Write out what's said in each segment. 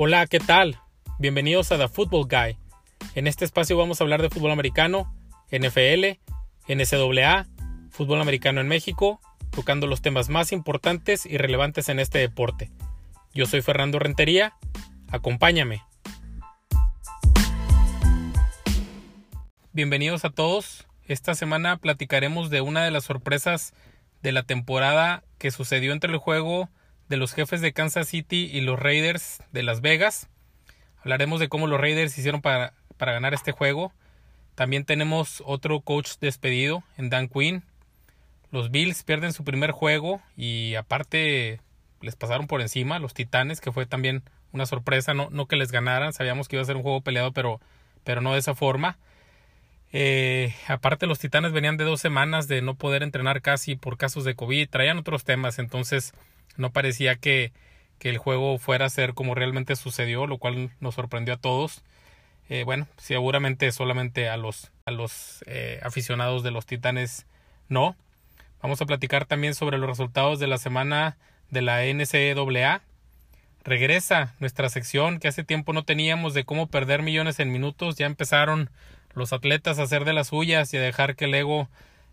Hola, ¿qué tal? Bienvenidos a The Football Guy. En este espacio vamos a hablar de fútbol americano, NFL, NCAA, fútbol americano en México, tocando los temas más importantes y relevantes en este deporte. Yo soy Fernando Rentería, acompáñame. Bienvenidos a todos. Esta semana platicaremos de una de las sorpresas de la temporada que sucedió entre el juego de los jefes de Kansas City y los Raiders de Las Vegas. Hablaremos de cómo los Raiders hicieron para, para ganar este juego. También tenemos otro coach despedido en Dan Quinn. Los Bills pierden su primer juego y aparte les pasaron por encima los Titanes, que fue también una sorpresa, no, no que les ganaran, sabíamos que iba a ser un juego peleado, pero, pero no de esa forma. Eh, aparte los Titanes venían de dos semanas de no poder entrenar casi por casos de COVID, traían otros temas, entonces no parecía que, que el juego fuera a ser como realmente sucedió, lo cual nos sorprendió a todos. Eh, bueno, seguramente solamente a los, a los eh, aficionados de los Titanes no. Vamos a platicar también sobre los resultados de la semana de la NCAA. Regresa nuestra sección que hace tiempo no teníamos de cómo perder millones en minutos. Ya empezaron los atletas a hacer de las suyas y a dejar que el ego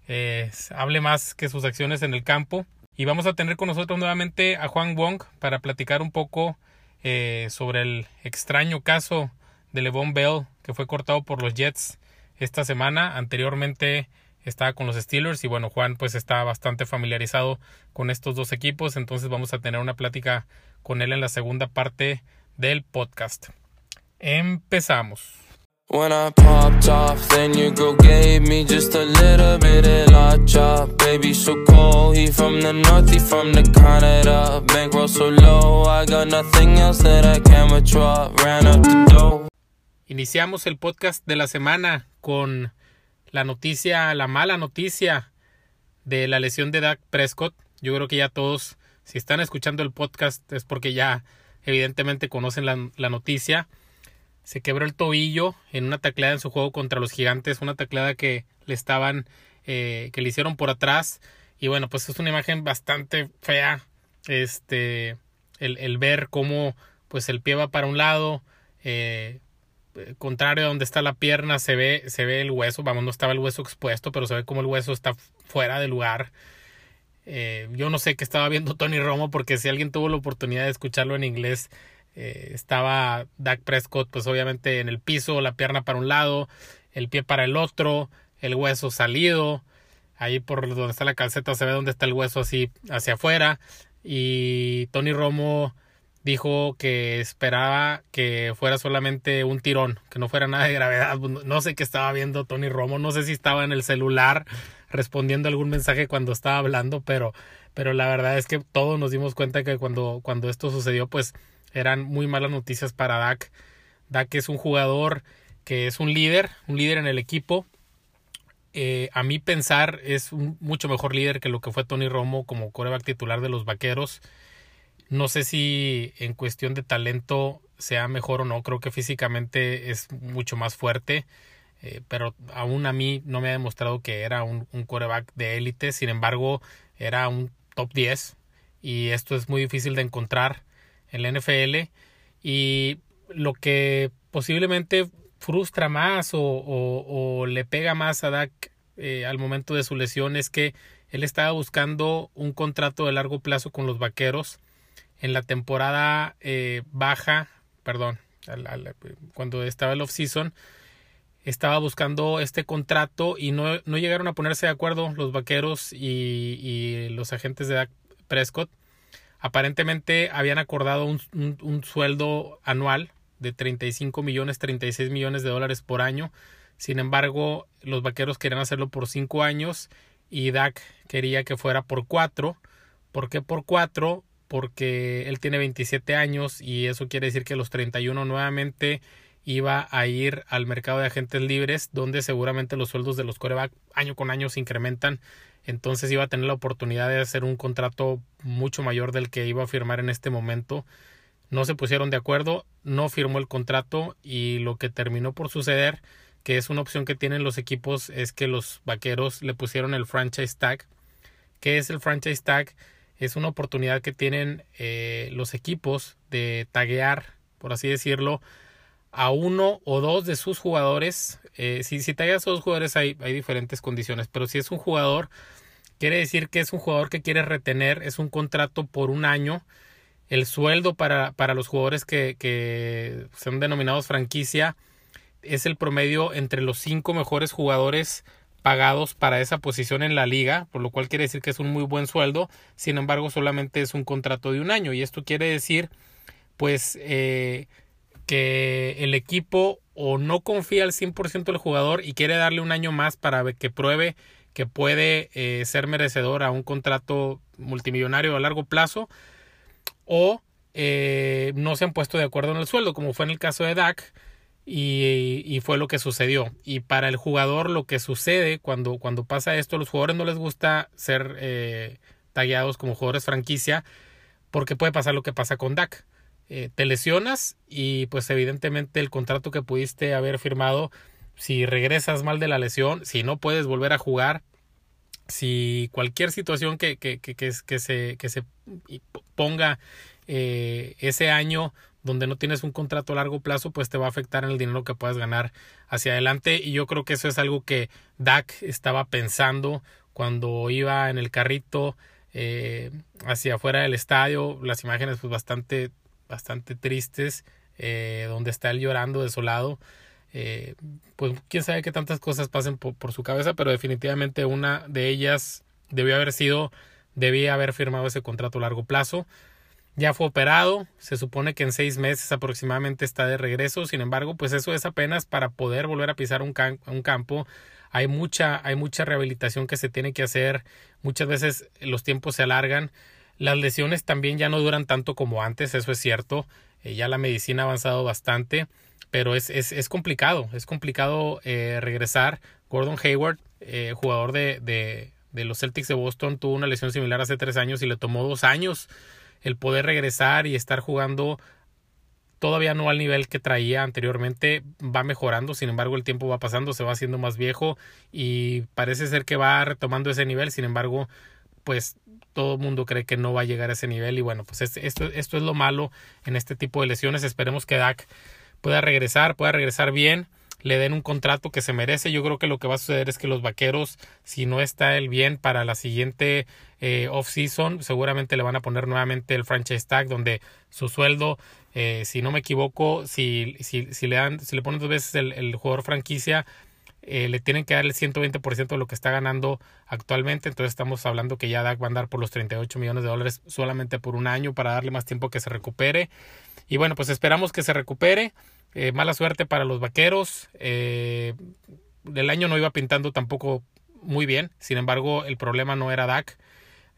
eh, hable más que sus acciones en el campo. Y vamos a tener con nosotros nuevamente a Juan Wong para platicar un poco eh, sobre el extraño caso de Levon Bell que fue cortado por los Jets esta semana. Anteriormente estaba con los Steelers y bueno, Juan pues está bastante familiarizado con estos dos equipos, entonces vamos a tener una plática con él en la segunda parte del podcast. Empezamos. When I popped off, then your girl gave me just a little bit of la chop. Baby, so cold, he from the north, he from the Canada. Bankroll so low, I got nothing else that I can withdraw. Ran up the dough. Iniciamos el podcast de la semana con la noticia, la mala noticia de la lesión de Dak Prescott. Yo creo que ya todos, si están escuchando el podcast, es porque ya evidentemente conocen la, la noticia se quebró el tobillo en una tacleada en su juego contra los gigantes, una tacleada que le estaban, eh, que le hicieron por atrás. Y bueno, pues es una imagen bastante fea. Este, el, el ver cómo pues el pie va para un lado, eh, contrario a donde está la pierna, se ve, se ve el hueso, vamos, no estaba el hueso expuesto, pero se ve como el hueso está fuera de lugar. Eh, yo no sé qué estaba viendo Tony Romo, porque si alguien tuvo la oportunidad de escucharlo en inglés, eh, estaba Dak Prescott, pues obviamente en el piso, la pierna para un lado, el pie para el otro, el hueso salido. Ahí por donde está la calceta se ve donde está el hueso así hacia afuera. Y Tony Romo dijo que esperaba que fuera solamente un tirón, que no fuera nada de gravedad. No sé qué estaba viendo Tony Romo, no sé si estaba en el celular respondiendo algún mensaje cuando estaba hablando, pero, pero la verdad es que todos nos dimos cuenta que cuando, cuando esto sucedió, pues eran muy malas noticias para Dak. Dak es un jugador que es un líder, un líder en el equipo. Eh, a mí pensar es un mucho mejor líder que lo que fue Tony Romo como coreback titular de los Vaqueros. No sé si en cuestión de talento sea mejor o no, creo que físicamente es mucho más fuerte, eh, pero aún a mí no me ha demostrado que era un, un coreback de élite, sin embargo era un top 10 y esto es muy difícil de encontrar en la NFL y lo que posiblemente frustra más o, le pega más a Dak eh, al momento de su lesión es que él estaba buscando un contrato de largo plazo con los Vaqueros en la temporada eh, baja, perdón, cuando estaba el off-season, estaba buscando este contrato y no, no, llegaron a ponerse de acuerdo los Vaqueros y, y los agentes de Dak Prescott Aparentemente habían acordado un, sueldo anual de 35 millones, 36 millones de dólares por año. Sin embargo, los vaqueros querían hacerlo por 5 años y Dak quería que fuera por 4. ¿Por qué por 4? Porque él tiene 27 años y eso quiere decir que los 31 nuevamente iba a ir al mercado de agentes libres, donde seguramente los sueldos de los coreback año con año se incrementan entonces iba a tener la oportunidad de hacer un contrato mucho mayor del que iba a firmar en este momento. No se pusieron de acuerdo, no firmó el contrato y lo que terminó por suceder, que es una opción que tienen los equipos, es que los vaqueros le pusieron el franchise tag. ¿Qué es el franchise tag? Es una oportunidad que tienen eh, los equipos de taguear por así decirlo, a uno o dos de sus jugadores. Eh, si, si te a dos jugadores hay, hay diferentes condiciones, pero si es un jugador, quiere decir que es un jugador que quiere retener, es un contrato por un año. El sueldo para, para los jugadores que, que son denominados franquicia es el promedio entre los cinco mejores jugadores pagados para esa posición en la liga, por lo cual quiere decir que es un muy buen sueldo, sin embargo solamente es un contrato de un año y esto quiere decir pues eh, que el equipo o no confía al 100% del jugador y quiere darle un año más para que pruebe que puede eh, ser merecedor a un contrato multimillonario a largo plazo o eh, no se han puesto de acuerdo en el sueldo como fue en el caso de Dak y, fue lo que sucedió. Y para el jugador lo que sucede cuando, cuando pasa esto, a los jugadores no les gusta ser eh, tallados como jugadores franquicia porque puede pasar lo que pasa con Dak. Eh, te lesionas y pues evidentemente el contrato que pudiste haber firmado, si regresas mal de la lesión, si no puedes volver a jugar, si cualquier situación que, que, que, que se, se ponga eh, ese año donde no tienes un contrato a largo plazo, pues te va a afectar en el dinero que puedas ganar hacia adelante. Y yo creo que eso es algo que Dak estaba pensando cuando iba en el carrito eh, hacia afuera del estadio. Las imágenes pues bastante, bastante tristes, eh, donde está él llorando desolado. Eh, pues quién sabe qué tantas cosas pasen por, su cabeza, pero definitivamente una de ellas debió haber sido, debía haber firmado ese contrato a largo plazo. Ya fue operado, se supone que en seis meses aproximadamente está de regreso, sin embargo, pues eso es apenas para poder volver a pisar un, un campo. Hay mucha, hay mucha rehabilitación que se tiene que hacer, muchas veces los tiempos se alargan. Las lesiones también ya no duran tanto como antes, eso es cierto. Eh, ya la medicina ha avanzado bastante, pero es, es, complicado, es complicado eh, regresar. Gordon Hayward, eh, jugador de, de, de los Celtics de Boston, tuvo una lesión similar hace tres años y le tomó dos años el poder regresar y estar jugando todavía no al nivel que traía anteriormente, va mejorando, sin embargo el tiempo va pasando, se va haciendo más viejo y parece ser que va retomando ese nivel, sin embargo pues todo el mundo cree que no va a llegar a ese nivel y bueno pues esto, esto es lo malo en este tipo de lesiones, esperemos que Dak pueda regresar, pueda regresar bien le den un contrato que se merece. Yo creo que lo que va a suceder es que los vaqueros, si no está el bien para la siguiente eh, off-season, seguramente le van a poner nuevamente el franchise tag, donde su sueldo, eh, si no me equivoco, si, si, le dan, si le ponen dos veces el, jugador franquicia, eh, le tienen que dar el 120% de lo que está ganando actualmente. Entonces estamos hablando que ya Dak va a andar por los 38 millones de dólares solamente por un año para darle más tiempo que se recupere. Y bueno, pues esperamos que se recupere. Eh, mala suerte para los vaqueros. Eh, el año no iba pintando tampoco muy bien. Sin embargo, el problema no era Dak.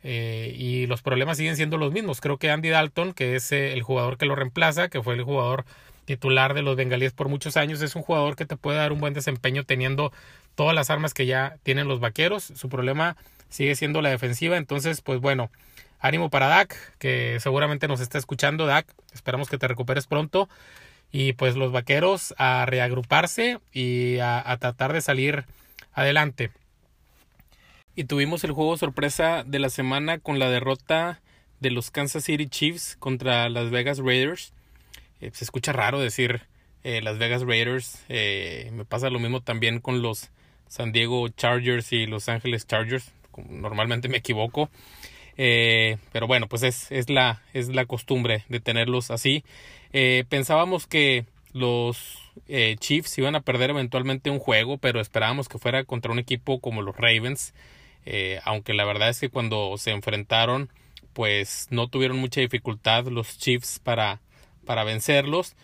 Eh, y los problemas siguen siendo los mismos. Creo que Andy Dalton, que es el jugador que lo reemplaza, que fue el jugador titular de los bengalíes por muchos años, es un jugador que te puede dar un buen desempeño teniendo todas las armas que ya tienen los vaqueros. Su problema sigue siendo la defensiva. Entonces, pues bueno, ánimo para Dak, que seguramente nos está escuchando. Dak, esperamos que te recuperes pronto y pues los vaqueros a reagruparse y a, tratar de salir adelante. Y tuvimos el juego sorpresa de la semana con la derrota de los Kansas City Chiefs contra las Vegas Raiders. Eh, se escucha raro decir eh, las Vegas Raiders. Eh, me pasa lo mismo también con los San Diego Chargers y Los Ángeles Chargers. Normalmente me equivoco. Pero bueno, pues es, es, la, es la costumbre de tenerlos así. Eh, pensábamos que los eh, Chiefs iban a perder eventualmente un juego, pero esperábamos que fuera contra un equipo como los Ravens, eh, aunque la verdad es que cuando se enfrentaron, pues no tuvieron mucha dificultad los Chiefs para, para vencerlos,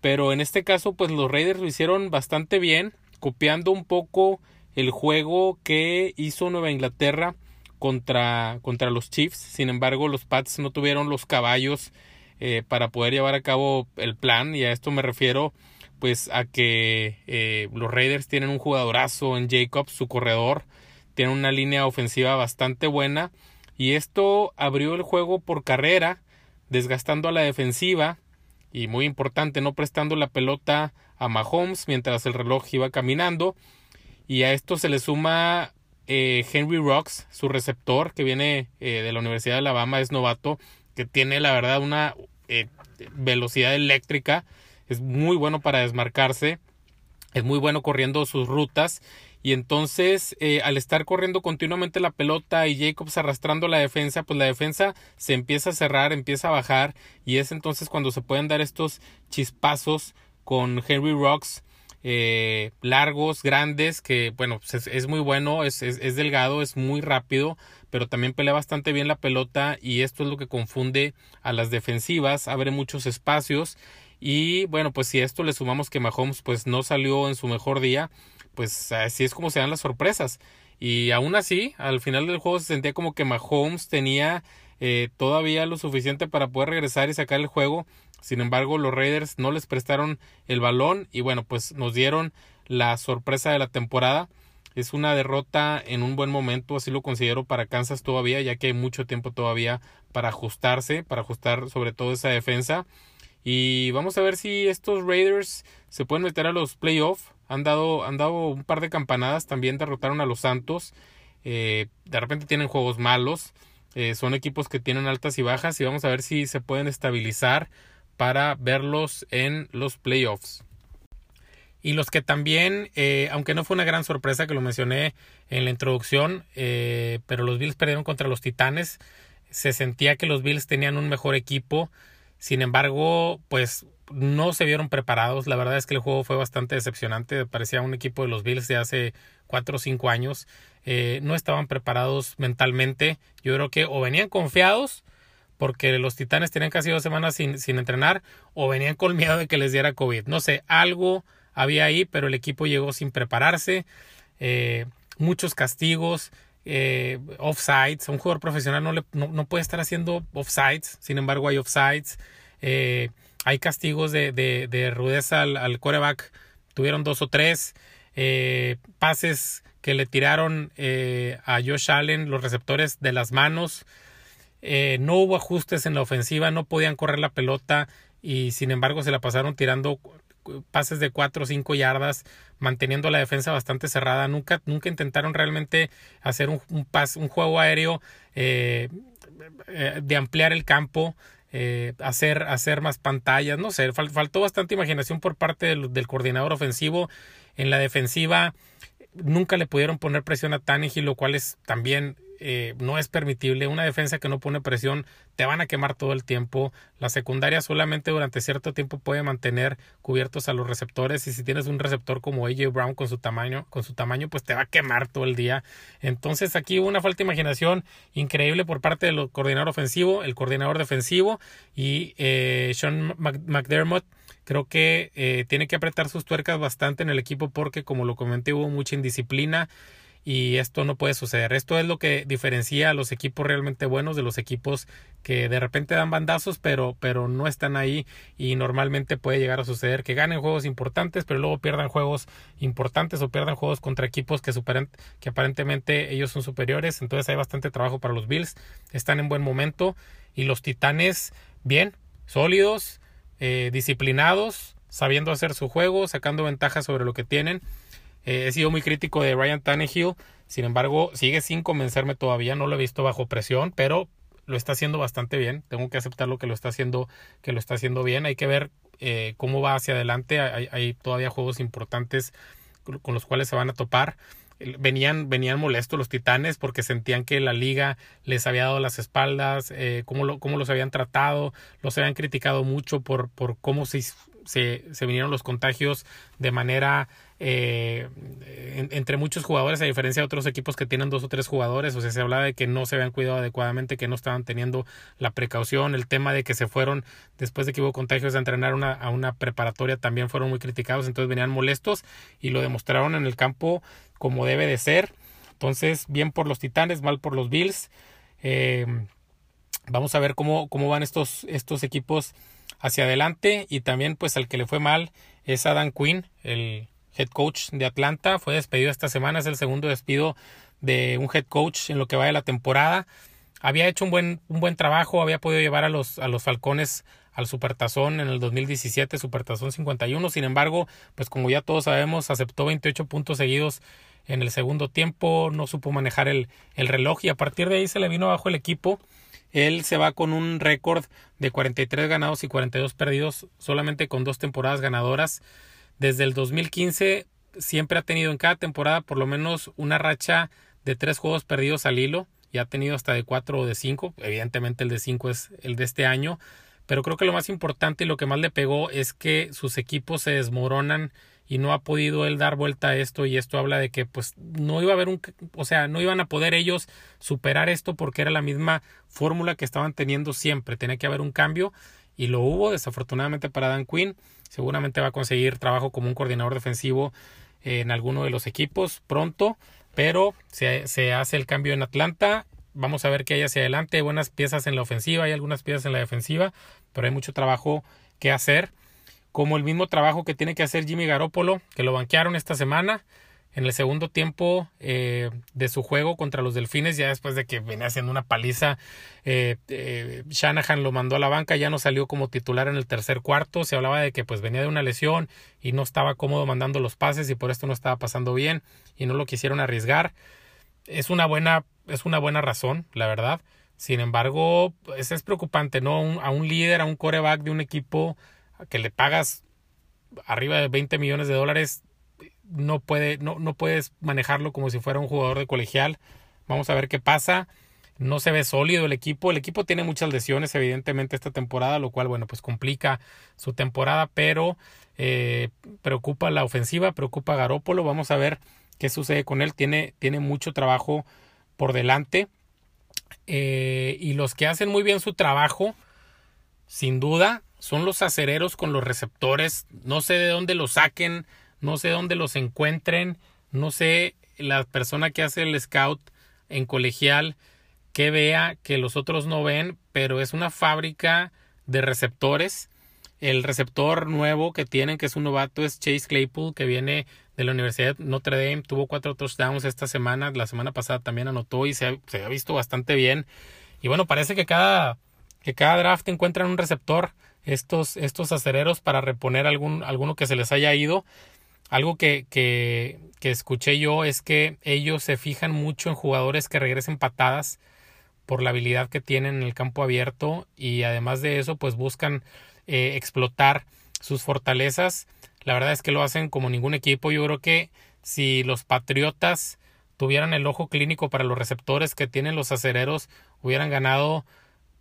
pero en este caso, pues los Raiders lo hicieron bastante bien, copiando un poco el juego que hizo Nueva Inglaterra contra, contra los Chiefs. Sin embargo, los Pats no tuvieron los caballos eh, para poder llevar a cabo el plan. Y a esto me refiero pues a que eh, los Raiders tienen un jugadorazo en Jacobs, su corredor, tienen una línea ofensiva bastante buena. Y esto abrió el juego por carrera, desgastando a la defensiva y muy importante, no prestando la pelota a Mahomes mientras el reloj iba caminando. Y a esto se le suma eh, Henry Rocks, su receptor que viene de la Universidad de Alabama, es novato, que tiene la verdad una eh, velocidad eléctrica, es muy bueno para desmarcarse, es muy bueno corriendo sus rutas y entonces eh, al estar corriendo continuamente la pelota y Jacobs arrastrando la defensa, pues la defensa se empieza a cerrar, empieza a bajar y es entonces cuando se pueden dar estos chispazos con Henry Rocks eh, largos, grandes, que bueno, pues es, muy bueno, es, es, delgado, es muy rápido, pero también pelea bastante bien la pelota y esto es lo que confunde a las defensivas, abre muchos espacios y bueno, pues si esto le sumamos que Mahomes pues no salió en su mejor día, pues así es como se dan las sorpresas. Y aún así, al final del juego se sentía como que Mahomes tenía eh, todavía lo suficiente para poder regresar y sacar el juego. Sin embargo, los Raiders no les prestaron el balón y bueno, pues nos dieron la sorpresa de la temporada. Es una derrota en un buen momento, así lo considero para Kansas todavía, ya que hay mucho tiempo todavía para ajustarse, para ajustar sobre todo esa defensa. Y vamos a ver si estos Raiders se pueden meter a los playoffs. Han dado, han dado un par de campanadas, también derrotaron a los Santos. Eh, de repente tienen juegos malos. Eh, son equipos que tienen altas y bajas y vamos a ver si se pueden estabilizar para verlos en los playoffs. Y los que también, eh, aunque no fue una gran sorpresa que lo mencioné en la introducción, eh, pero los Bills perdieron contra los Titanes. Se sentía que los Bills tenían un mejor equipo. Sin embargo, pues no se vieron preparados. La verdad es que el juego fue bastante decepcionante. Parecía un equipo de los Bills de hace cuatro o cinco años. Eh, no estaban preparados mentalmente. Yo creo que o venían confiados porque los Titanes tenían casi dos semanas sin, sin entrenar o venían con miedo de que les diera COVID. No sé, algo había ahí, pero el equipo llegó sin prepararse. Eh, muchos castigos. Eh, offsides, un jugador profesional no, le, no, puede estar haciendo offsides, sin embargo hay offsides, eh, hay castigos de, de, rudeza al, al, coreback, tuvieron dos o tres, eh, pases que le tiraron eh, a Josh Allen los receptores de las manos. Eh, no hubo ajustes en la ofensiva, no podían correr la pelota y sin embargo se la pasaron tirando pases de 4 o 5 yardas, manteniendo la defensa bastante cerrada. Nunca, nunca intentaron realmente hacer un, un, un juego aéreo eh, de ampliar el campo. hacer, hacer más pantallas, no sé, faltó bastante imaginación por parte del, del coordinador ofensivo. En la defensiva, nunca le pudieron poner presión a Tannehill, lo cual es también eh, no es permitible. Una defensa que no pone presión te van a quemar todo el tiempo. La secundaria solamente durante cierto tiempo puede mantener cubiertos a los receptores y si tienes un receptor como AJ Brown con su tamaño, con su tamaño pues te va a quemar todo el día. Entonces aquí hubo una falta de imaginación increíble por parte del coordinador ofensivo, el coordinador defensivo y eh, Sean McDermott Creo que eh, tiene que apretar sus tuercas bastante en el equipo porque, como lo comenté, hubo mucha indisciplina y esto no puede suceder. Esto es lo que diferencia a los equipos realmente buenos de los equipos que de repente dan bandazos pero, pero no están ahí y normalmente puede llegar a suceder que ganen juegos importantes pero luego pierdan juegos importantes o pierdan juegos contra equipos que, superan, que aparentemente ellos son superiores. Entonces hay bastante trabajo para los Bills. Están en buen momento y los Titanes bien, sólidos eh, disciplinados, sabiendo hacer su juego, sacando ventajas sobre lo que tienen. Eh, he sido muy crítico de Ryan Tannehill, sin embargo, sigue sin convencerme todavía, no lo he visto bajo presión, pero lo está haciendo bastante bien. Tengo que aceptar lo que lo está haciendo, que lo está haciendo bien. Hay que ver eh, cómo va hacia adelante. Hay, hay, todavía juegos importantes con los cuales se van a topar venían, venían molestos los titanes porque sentían que la liga les había dado las espaldas, eh, cómo, lo, cómo los habían tratado, los habían criticado mucho por, por cómo se, se, se vinieron los contagios de manera eh, entre muchos jugadores, a diferencia de otros equipos que tienen dos o tres jugadores, o sea, se hablaba de que no se habían cuidado adecuadamente, que no estaban teniendo la precaución, el tema de que se fueron después de que hubo contagios a entrenar a una preparatoria también fueron muy criticados, entonces venían molestos y lo demostraron en el campo como debe de ser. Entonces, bien por los Titanes, mal por los Bills. Eh, vamos a ver cómo, cómo van estos, estos equipos hacia adelante y también pues al que le fue mal es Adam Quinn, el head coach de Atlanta, fue despedido esta semana, es el segundo despido de un head coach en lo que va de la temporada. Había hecho un buen, un buen trabajo, había podido llevar a los, a los Falcones al Supertazón en el 2017, Supertazón 51. Sin embargo, pues como ya todos sabemos, aceptó 28 puntos seguidos en el segundo tiempo, no supo manejar el, el reloj y a partir de ahí se le vino abajo el equipo Él se va con un récord de 43 ganados y 42 perdidos, solamente con dos temporadas ganadoras. Desde el 2015 siempre ha tenido en cada temporada por lo menos una racha de tres juegos perdidos al hilo y ha tenido hasta de cuatro o de cinco. Evidentemente el de cinco es el de este año. Pero creo que lo más importante y lo que más le pegó es que sus equipos se desmoronan y no ha podido él dar vuelta a esto y esto habla de que pues no iba a haber un o sea no iban a poder ellos superar esto porque era la misma fórmula que estaban teniendo siempre tenía que haber un cambio y lo hubo desafortunadamente para Dan Quinn seguramente va a conseguir trabajo como un coordinador defensivo en alguno de los equipos pronto pero se, se hace el cambio en Atlanta. Vamos a ver qué hay hacia adelante. Hay buenas piezas en la ofensiva hay algunas piezas en la defensiva pero hay mucho trabajo que hacer. Como el mismo trabajo que tiene que hacer Jimmy Garoppolo, que lo banquearon esta semana en el segundo tiempo eh, de su juego contra los Delfines, ya después de que venía haciendo una paliza, eh, eh, Shanahan lo mandó a la banca, ya no salió como titular en el tercer cuarto, se hablaba de que pues venía de una lesión y no estaba cómodo mandando los pases y por esto no estaba pasando bien y no lo quisieron arriesgar. Es una buena, es una buena razón, la verdad. Sin embargo, pues, es preocupante, ¿no? a un líder, a un coreback de un equipo que le pagas arriba de 20 millones de dólares, no, puede, no, no puedes manejarlo como si fuera un jugador de colegial. Vamos a ver qué pasa. No se ve sólido el equipo. El equipo tiene muchas lesiones, evidentemente, esta temporada, lo cual, bueno, pues complica su temporada, pero eh, preocupa la ofensiva, preocupa a Garópolo. Vamos a ver qué sucede con él. Tiene, tiene mucho trabajo por delante. Eh, y los que hacen muy bien su trabajo, sin duda, son los acereros con los receptores. No sé de dónde los saquen, no sé dónde los encuentren, no sé la persona que hace el scout en colegial que vea que los otros no ven, pero es una fábrica de receptores. El receptor nuevo que tienen, que es un novato, es Chase Claypool, que viene de la Universidad Notre Dame. Tuvo cuatro touchdowns esta semana. La semana pasada también anotó y se ha, se ha visto bastante bien. Y bueno, parece que cada, que cada draft encuentran un receptor estos, estos acereros para reponer algún, alguno que se les haya ido. Algo que, que, que escuché yo es que ellos se fijan mucho en jugadores que regresen patadas por la habilidad que tienen en el campo abierto y además de eso pues buscan eh, explotar sus fortalezas. La verdad es que lo hacen como ningún equipo. Yo creo que si los Patriotas tuvieran el ojo clínico para los receptores que tienen los acereros, hubieran ganado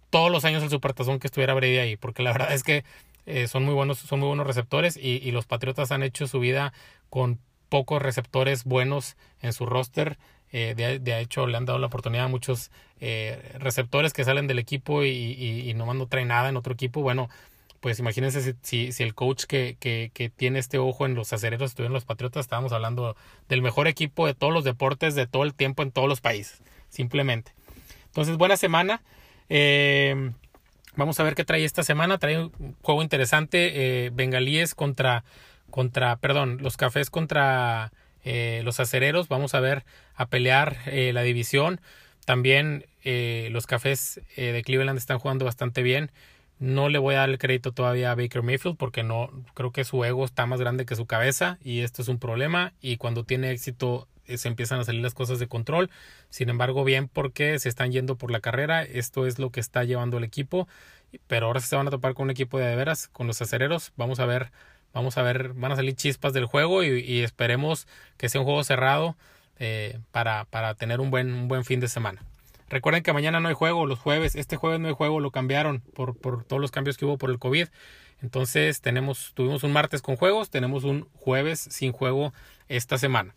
todos los años el supertazón que estuviera Brady ahí, porque la verdad es que eh, son muy buenos, son muy buenos receptores y, los Patriotas han hecho su vida con pocos receptores buenos en su roster. Eh, de, hecho, le han dado la oportunidad a muchos eh, receptores que salen del equipo y, y, nomás no traen nada en otro equipo. Bueno, pues imagínense si, si, el coach que, que, tiene este ojo en los acereros estuvieron los Patriotas, estábamos hablando del mejor equipo de todos los deportes, de todo el tiempo en todos los países, simplemente. Entonces, buena semana. Eh, vamos a ver qué trae esta semana. Trae un juego interesante. Eh, bengalíes contra, contra, perdón, los cafés contra eh, los acereros. Vamos a ver a pelear eh, la división. También los cafés de Cleveland están jugando bastante bien. No le voy a dar el crédito todavía a Baker Mayfield porque no creo que su ego está más grande que su cabeza y esto es un problema y cuando tiene éxito se empiezan a salir las cosas de control. Sin embargo, bien porque se están yendo por la carrera, esto es lo que está llevando el equipo, pero ahora se van a topar con un equipo de, de veras, con los acereros, vamos a ver, vamos a ver, van a salir chispas del juego y, esperemos que sea un juego cerrado eh, para, para tener un buen, un buen fin de semana. Recuerden que mañana no hay juego, los jueves, este jueves no hay juego, lo cambiaron por, por todos los cambios que hubo por el COVID. Entonces tenemos, tuvimos un martes con juegos, tenemos un jueves sin juego esta semana.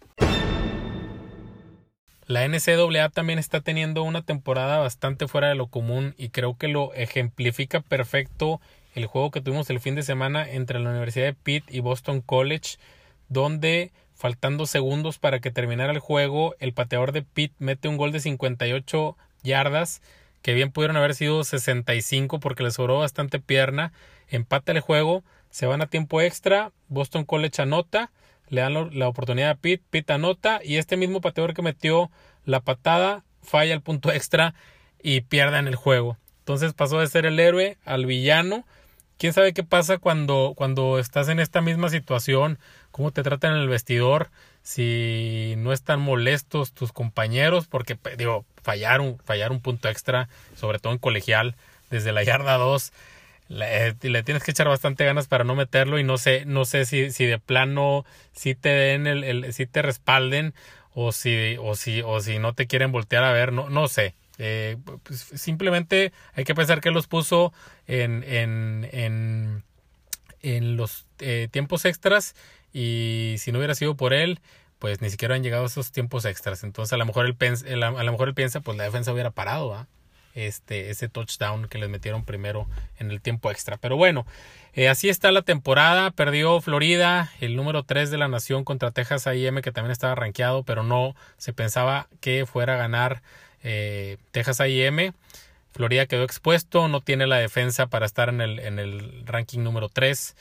La NCAA también está teniendo una temporada bastante fuera de lo común y creo que lo ejemplifica perfecto el juego que tuvimos el fin de semana entre la Universidad de Pitt y Boston College, donde faltando segundos para que terminara el juego, el pateador de Pitt mete un gol de 58 yardas, que bien pudieron haber sido 65 porque le sobró bastante pierna, empata el juego, se van a tiempo extra, Boston College anota, le dan la oportunidad a Pitt, Pitt anota y este mismo pateador que metió la patada falla el punto extra y en el juego. Entonces pasó de ser el héroe al villano. ¿Quién sabe qué pasa cuando, cuando estás en esta misma situación? ¿Cómo te tratan en el vestidor? si no están molestos tus compañeros, porque digo, fallar un, fallar un punto extra, sobre todo en colegial, desde la yarda 2, le, le, tienes que echar bastante ganas para no meterlo y no sé, no sé si, si de plano si te den el, el si te respalden o si, o si, o si no te quieren voltear a ver, no, no sé. Eh, pues simplemente hay que pensar que los puso en, en, en, en los eh, tiempos extras y si no hubiera sido por él, pues ni siquiera han llegado esos tiempos extras. Entonces a lo mejor él, a lo mejor él piensa, pues la defensa hubiera parado, este, ese touchdown que les metieron primero en el tiempo extra. Pero bueno, eh, así está la temporada. Perdió Florida, el número 3 de la nación contra Texas AM, que también estaba rankeado, pero no se pensaba que fuera a ganar eh, Texas AM. Florida quedó expuesto, no tiene la defensa para estar en el, en el ranking número 3.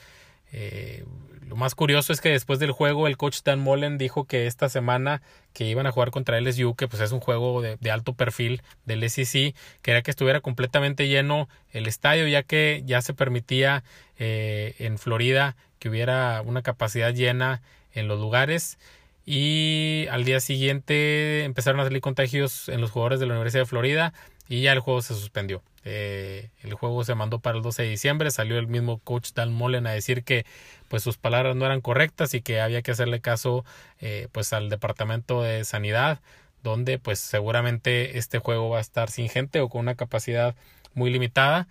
Eh, lo más curioso es que después del juego el coach Dan Mullen dijo que esta semana que iban a jugar contra LSU, que pues es un juego de, alto perfil del SEC, quería que estuviera completamente lleno el estadio ya que ya se permitía eh, en Florida que hubiera una capacidad llena en los lugares. Y al día siguiente empezaron a salir contagios en los jugadores de la Universidad de Florida y ya el juego se suspendió. Eh, el juego se mandó para el 12 de diciembre, salió el mismo coach Dan Mullen a decir que pues sus palabras no eran correctas y que había que hacerle caso eh, pues al departamento de sanidad donde pues seguramente este juego va a estar sin gente o con una capacidad muy limitada.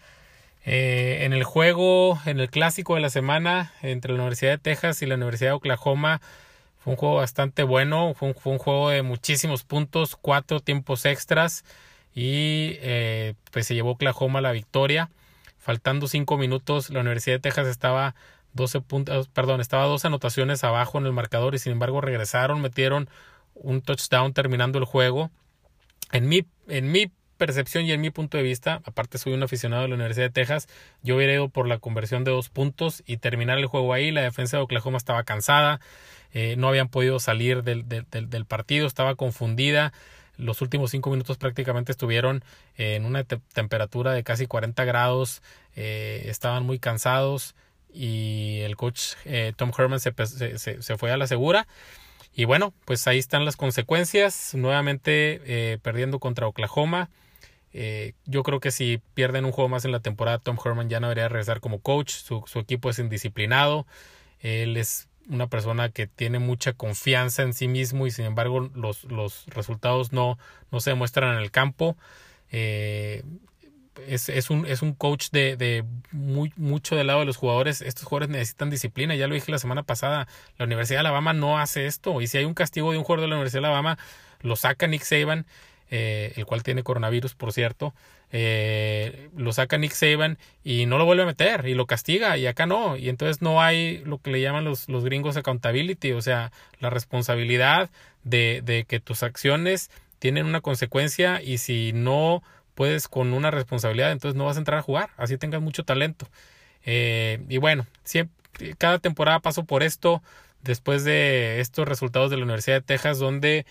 Eh, en el juego, en el clásico de la semana entre la Universidad de Texas y la Universidad de Oklahoma, fue un juego bastante bueno, fue un juego de muchísimos puntos, cuatro tiempos extras y eh, pues se llevó Oklahoma la victoria. Faltando cinco minutos, la Universidad de Texas estaba 12 puntos, perdón, estaba dos anotaciones abajo en el marcador y sin embargo regresaron, metieron un touchdown terminando el juego. En mi, en mi percepción y en mi punto de vista, aparte soy un aficionado de la Universidad de Texas, yo hubiera ido por la conversión de dos puntos y terminar el juego ahí. La defensa de Oklahoma estaba cansada, eh, no habían podido salir del, del, del partido, estaba confundida los últimos cinco minutos prácticamente estuvieron en una temperatura de casi 40 grados, eh, estaban muy cansados y el coach eh, Tom Herman se, se, fue a la segura. Y bueno, pues ahí están las consecuencias, nuevamente eh, perdiendo contra Oklahoma. yo creo que si pierden un juego más en la temporada, Tom Herman ya no debería regresar como coach, su, su equipo es indisciplinado, él es una persona que tiene mucha confianza en sí mismo y sin embargo los, los resultados no, no se demuestran en el campo. Eh, es, es, un, es un coach de, de muy, mucho del lado de los jugadores. Estos jugadores necesitan disciplina. Ya lo dije la semana pasada. La Universidad de Alabama no hace esto. Y si hay un castigo de un jugador de la Universidad de Alabama, lo saca Nick Saban eh, el cual tiene coronavirus, por cierto, eh, lo saca Nick Saban y no lo vuelve a meter y lo castiga y acá no. Y entonces no hay lo que le llaman los, los gringos accountability, o sea, la responsabilidad de, de que tus acciones tienen una consecuencia y si no puedes con una responsabilidad, entonces no vas a entrar a jugar, así tengas mucho talento. Eh, y bueno, siempre, cada temporada paso por esto después de estos resultados de la Universidad de Texas, donde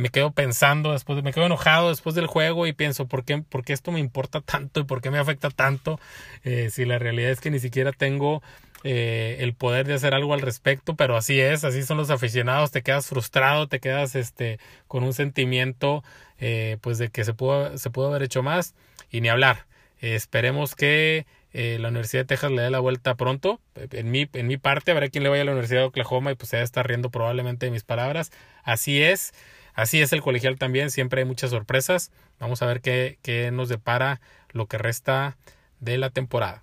me quedo pensando, después me quedo enojado después del juego y pienso, ¿por qué, por qué esto me importa tanto y por qué me afecta tanto? Eh, si la realidad es que ni siquiera tengo eh, el poder de hacer algo al respecto, pero así es, así son los aficionados, te quedas frustrado, te quedas este, con un sentimiento eh, pues de que se pudo, se pudo haber hecho más y ni hablar. esperemos que la Universidad de Texas le dé la vuelta pronto. En mi, en mi parte, habrá quien le vaya a la Universidad de Oklahoma y pues se va a estar riendo probablemente de mis palabras. Así es. Así es el colegial también, siempre hay muchas sorpresas. Vamos a ver qué, nos depara lo que resta de la temporada.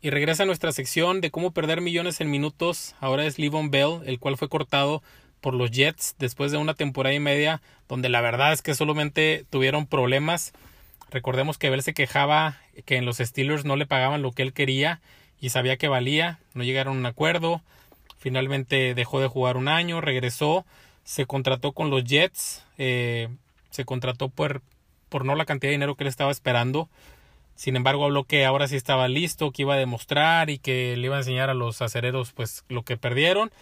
Y regresa a nuestra sección de cómo perder millones en minutos. Ahora es Levon Bell, el cual fue cortado por los Jets después de una temporada y media donde la verdad es que solamente tuvieron problemas. Recordemos que Bell se quejaba que en los Steelers no le pagaban lo que él quería y sabía que valía, no llegaron a un acuerdo. Finalmente dejó de jugar un año, regresó, se contrató con los Jets, eh, se contrató por, por no la cantidad de dinero que él estaba esperando. Sin embargo, habló que ahora sí estaba listo, que iba a demostrar y que le iba a enseñar a los acereros pues lo que perdieron.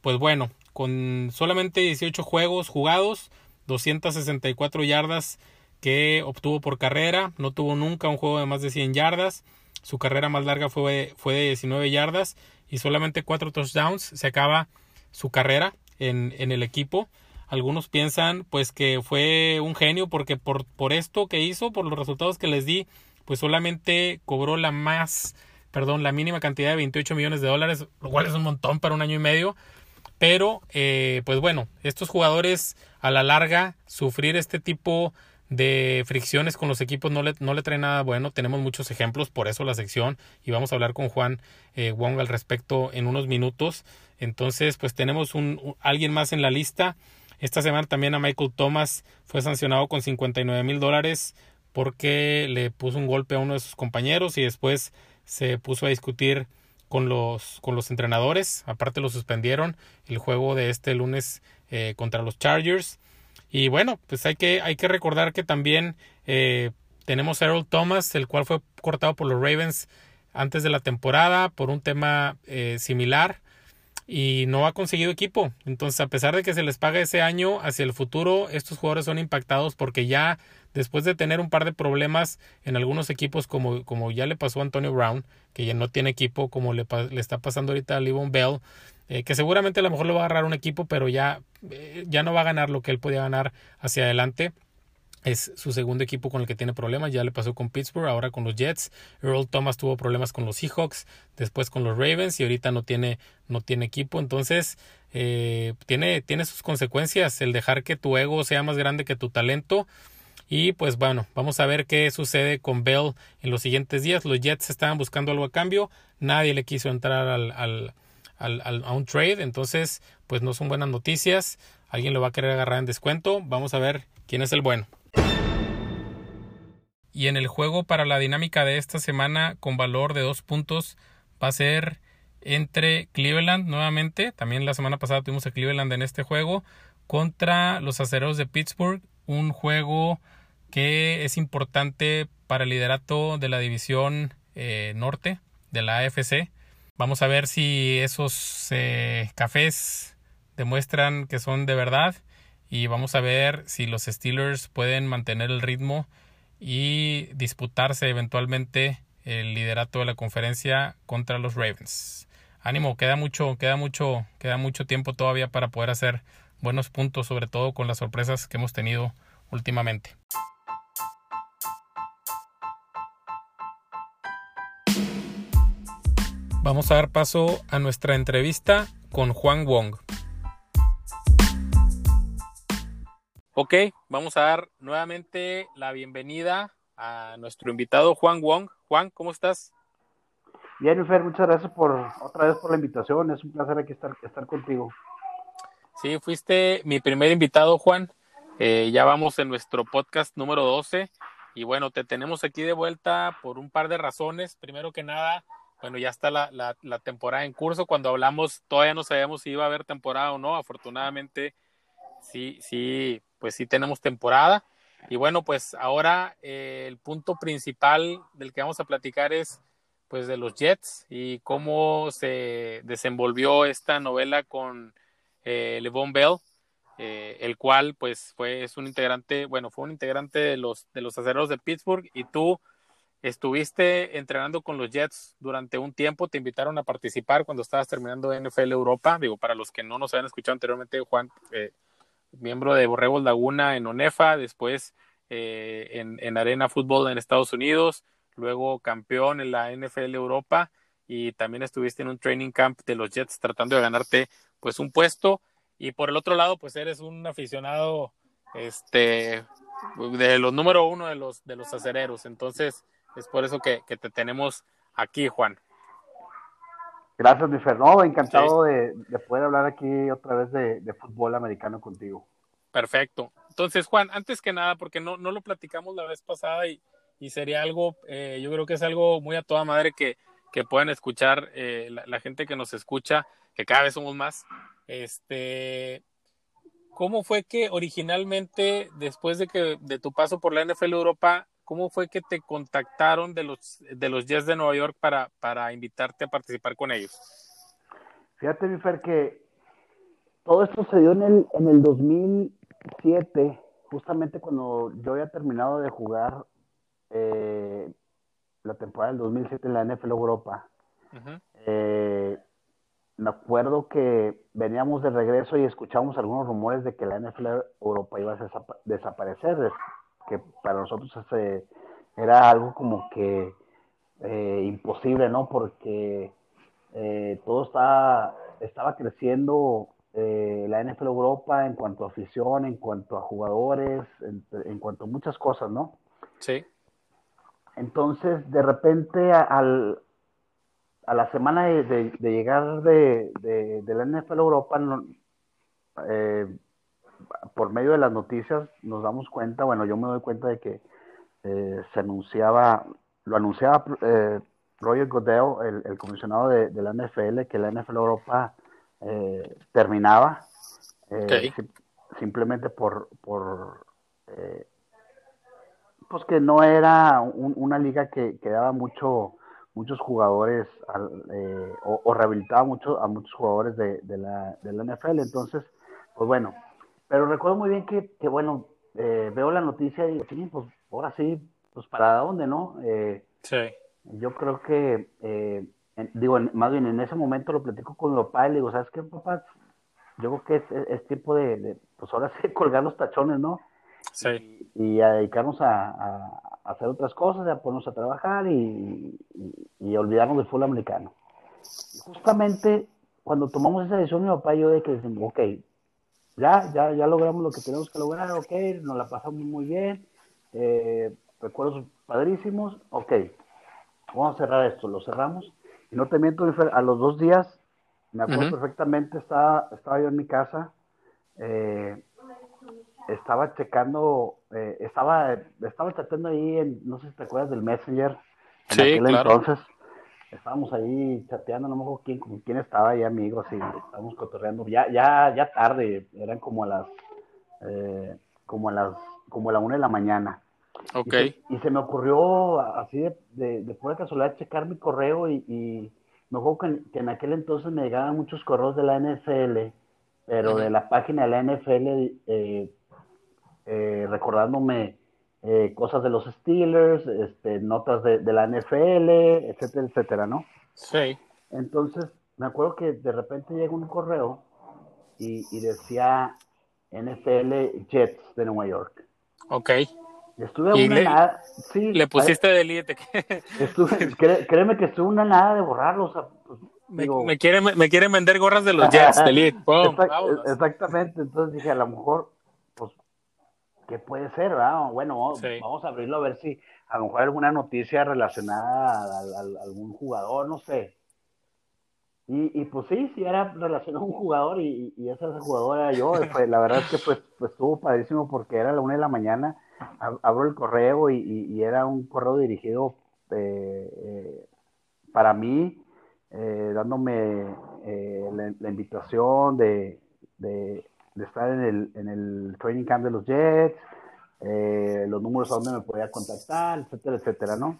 Pues bueno, con solamente 18 juegos jugados, 264 yardas que obtuvo por carrera, no tuvo nunca un juego de más de 100 yardas. Su carrera más larga fue, fue de 19 yardas y solamente 4 touchdowns. Se acaba su carrera en, el equipo. Algunos piensan pues que fue un genio porque por, por esto que hizo, por los resultados que les di, pues solamente cobró la más, perdón, la mínima cantidad de 28 millones de dólares, lo cual es un montón para un año y medio. Pero, eh, pues bueno, estos jugadores a la larga, sufrir este tipo de fricciones con los equipos no le, no le trae nada bueno. Tenemos muchos ejemplos, por eso la sección, y vamos a hablar con Juan eh, Wong al respecto en unos minutos. Entonces, pues tenemos un, alguien más en la lista. Esta semana también a Michael Thomas fue sancionado con 59 mil dólares porque le puso un golpe a uno de sus compañeros y después se puso a discutir con los, con los entrenadores. Aparte lo suspendieron el juego de este lunes eh, contra los Chargers. Y bueno, pues hay que, hay que recordar que también eh, tenemos a Earl Thomas, el cual fue cortado por los Ravens antes de la temporada por un tema eh, similar y no ha conseguido equipo. Entonces, a pesar de que se les paga ese año, hacia el futuro estos jugadores son impactados porque ya después de tener un par de problemas en algunos equipos como, como ya le pasó a Antonio Brown, que ya no tiene equipo como le, le está pasando ahorita a Livon Bell, eh, que seguramente a lo mejor le va a agarrar un equipo, pero ya, eh, ya no va a ganar lo que él podía ganar hacia adelante es su segundo equipo con el que tiene problemas. Ya le pasó con Pittsburgh, ahora con los Jets. Earl Thomas tuvo problemas con los Seahawks, después con los Ravens y ahorita no tiene, no tiene equipo. Entonces, eh, tiene, tiene sus consecuencias el dejar que tu ego sea más grande que tu talento. Y pues bueno, vamos a ver qué sucede con Bell en los siguientes días. Los Jets estaban buscando algo a cambio. Nadie le quiso entrar al, al, al, a un trade. Entonces, pues no son buenas noticias. Alguien lo va a querer agarrar en descuento. Vamos a ver quién es el bueno. Y en el juego para la dinámica de esta semana con valor de dos puntos va a ser entre Cleveland nuevamente. También la semana pasada tuvimos a Cleveland en este juego contra los acereros de Pittsburgh. Un juego que es importante para el liderato de la división eh, norte de la AFC. Vamos a ver si esos eh, cafés demuestran que son de verdad y vamos a ver si los Steelers pueden mantener el ritmo y disputarse eventualmente el liderato de la conferencia contra los Ravens. Ánimo, queda mucho, queda mucho, queda mucho tiempo todavía para poder hacer buenos puntos, sobre todo con las sorpresas que hemos tenido últimamente. Vamos a dar paso a nuestra entrevista con Juan Wong. Ok, vamos a dar nuevamente la bienvenida a nuestro invitado Juan Wong. Juan, ¿cómo estás? Bien, Fer, muchas gracias por otra vez por la invitación. Es un placer aquí estar, estar contigo. Sí, fuiste mi primer invitado, Juan. Eh, ya vamos en nuestro podcast número 12. Y bueno, te tenemos aquí de vuelta por un par de razones. Primero que nada, bueno, ya está la, la, la temporada en curso. Cuando hablamos, todavía no sabíamos si iba a haber temporada o no. Afortunadamente, sí, sí, pues sí tenemos temporada. Y bueno, pues ahora eh, el punto principal del que vamos a platicar es pues de los Jets y cómo se desenvolvió esta novela con eh, Levon Bell, eh, el cual pues fue es un integrante, bueno, fue un integrante de los de los acereros de Pittsburgh y tú estuviste entrenando con los Jets durante un tiempo, te invitaron a participar cuando estabas terminando NFL Europa, digo, para los que no nos habían escuchado anteriormente, Juan, eh, miembro de Borregos Laguna en ONEFA, después eh, en, en, Arena Fútbol en Estados Unidos, luego campeón en la NFL Europa y también estuviste en un training camp de los Jets tratando de ganarte pues un puesto. Y por el otro lado pues eres un aficionado este de los número uno de los de los acereros. Entonces es por eso que te tenemos aquí Juan Gracias, mi Fernando. Encantado de, poder hablar aquí otra vez de, fútbol americano contigo. Perfecto. Entonces, Juan, antes que nada, porque no, no lo platicamos la vez pasada y, y sería algo, eh, yo creo que es algo muy a toda madre que, que puedan escuchar eh, la, gente que nos escucha, que cada vez somos más. Este, ¿Cómo fue que originalmente, después de que de tu paso por la NFL Europa, ¿Cómo fue que te contactaron de los, de los Jets de Nueva York para, para invitarte a participar con ellos? Fíjate, mi Fer, que todo esto se dio en el, en el 2007, justamente cuando yo había terminado de jugar eh, la temporada del 2007 en la NFL Europa. Eh, me acuerdo que veníamos de regreso y escuchamos algunos rumores de que la NFL Europa iba a desaparecer, que para nosotros era algo como que eh, imposible, ¿no? Porque eh, todo está, estaba creciendo eh, la NFL Europa en cuanto a afición, en cuanto a jugadores, en, cuanto a muchas cosas, ¿no? Sí. Entonces, de repente, al, a la semana de, llegar de, la NFL Europa, eh, por medio de las noticias nos damos cuenta, bueno, yo me doy cuenta de que eh, se anunciaba, lo anunciaba eh, Roger Goodell, el, comisionado de, la NFL, que la NFL Europa terminaba, simplemente por, por pues que no era una liga que, que daba mucho muchos jugadores eh, o, rehabilitaba mucho a muchos jugadores de, la, de, la, NFL. Entonces, pues bueno, pero recuerdo muy bien que, que bueno, eh, veo la noticia y digo, sí, pues ahora sí, pues para dónde, ¿no? Eh, sí. Yo creo que, digo, más bien en ese momento lo platico con mi papá y le digo, ¿sabes qué, papá? Yo creo que es, tiempo de, pues ahora sí, colgar los tachones, ¿no? Sí. Y, a dedicarnos a, hacer otras cosas, a ponernos a trabajar y, olvidarnos del fútbol americano. justamente cuando tomamos esa decisión, mi papá y yo, de que decimos, ok, ya, ya, ya logramos lo que tenemos que lograr, ok, nos la pasamos muy bien, eh, recuerdos padrísimos, ok, vamos a cerrar esto, lo cerramos. Y no te miento, a los dos días, me acuerdo perfectamente, estaba, estaba yo en mi casa, eh, estaba checando, eh, estaba, estaba tratando ahí, en, no sé si te acuerdas del Messenger. En sí, claro. entonces, estábamos ahí chateando, no me acuerdo quién, con quién estaba ahí, amigos, y estábamos cotorreando. Ya, ya, ya tarde, eran como a las, eh, como a las, como a la una de la mañana. Ok. Y se, me ocurrió así de, de, de, pura casualidad checar mi correo y, y me acuerdo que, en aquel entonces me llegaban muchos correos de la NFL, pero de la página de la NFL eh, eh, recordándome eh, cosas de los Steelers, este, notas de, la NFL, etcétera, etcétera, ¿no? Sí. Entonces, me acuerdo que de repente llega un correo y, decía NFL Jets de Nueva York. Ok. Estuve una le, nada. Sí, le pusiste delete. créeme que estuve una nada de borrarlo. Pues, me, quieren, me vender gorras de los Jets, delete. exactamente. Entonces dije, a lo mejor ¿qué puede ser? ¿verdad? Bueno, vamos a abrirlo a ver si a lo mejor alguna noticia relacionada a, algún jugador, no sé. Y, y, pues sí, sí era relacionado a un jugador y, y ese jugador era yo. Pues, la verdad es que pues, pues estuvo padrísimo porque era la una de la mañana, abro el correo y, era un correo dirigido eh, eh, para mí, eh, dándome la, invitación de, de de estar en el, en el training camp de los Jets, eh, los números a donde me podía contactar, etcétera, etcétera, ¿no?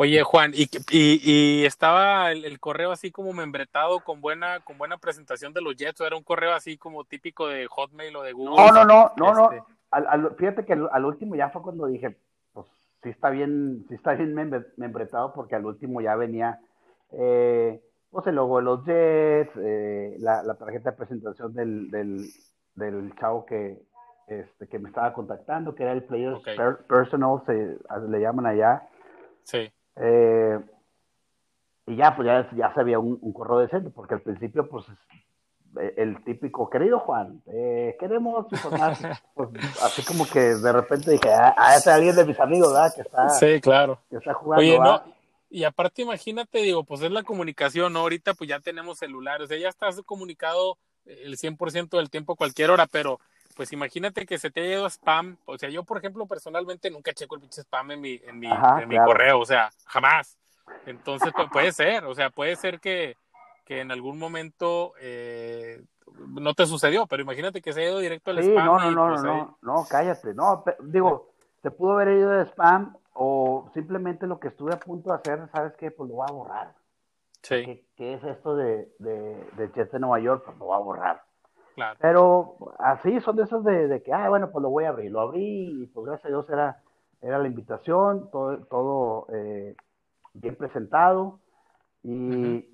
Oye, Juan, ¿y, y, estaba el, correo así como membretado con buena, con buena presentación de los Jets? ¿O era un correo así como típico de Hotmail o de Google? No, no, no, no, no. Este. Al, fíjate que al, último ya fue cuando dije, pues sí está bien, sí está bien membretado porque al último ya venía eh, pues el logo de los Jets, eh, la, la, tarjeta de presentación del, del, del chavo que, este, que me estaba contactando, que era el Players Personal, se, le llaman allá. Sí. Eh, y ya, pues ya, ya sabía un, un, correo decente, porque al principio, pues, e, el típico, querido Juan, eh, queremos informar, pues, así como que de repente dije, ah, ah es alguien de mis amigos, ¿verdad? Que está, sí, claro. Que está jugando. Oye, no, y aparte imagínate, digo, pues es la comunicación, ¿no? Ahorita pues ya tenemos celulares, o sea, ya estás comunicado el 100% del tiempo cualquier hora, pero pues imagínate que se te haya ido spam. O sea, yo, por ejemplo, personalmente nunca checo el pinche spam en mi, en mi, en mi correo, o sea, jamás. Entonces, pues, puede ser, o sea, puede ser que, que en algún momento eh, no te sucedió, pero imagínate que se haya ido directo al spam. No, no, no, pues, no, no, cállate. No, digo, se pudo haber ido de spam o simplemente lo que estuve a punto de hacer, ¿sabes qué? Pues lo voy a borrar. ¿Qué, es esto de, de, de Jets de Nueva York? Pues lo voy a borrar. Claro. Pero así son de esos de, que, ah, bueno, pues lo voy a abrir. Lo abrí y pues gracias a Dios era, era la invitación, todo, todo eh, bien presentado. Y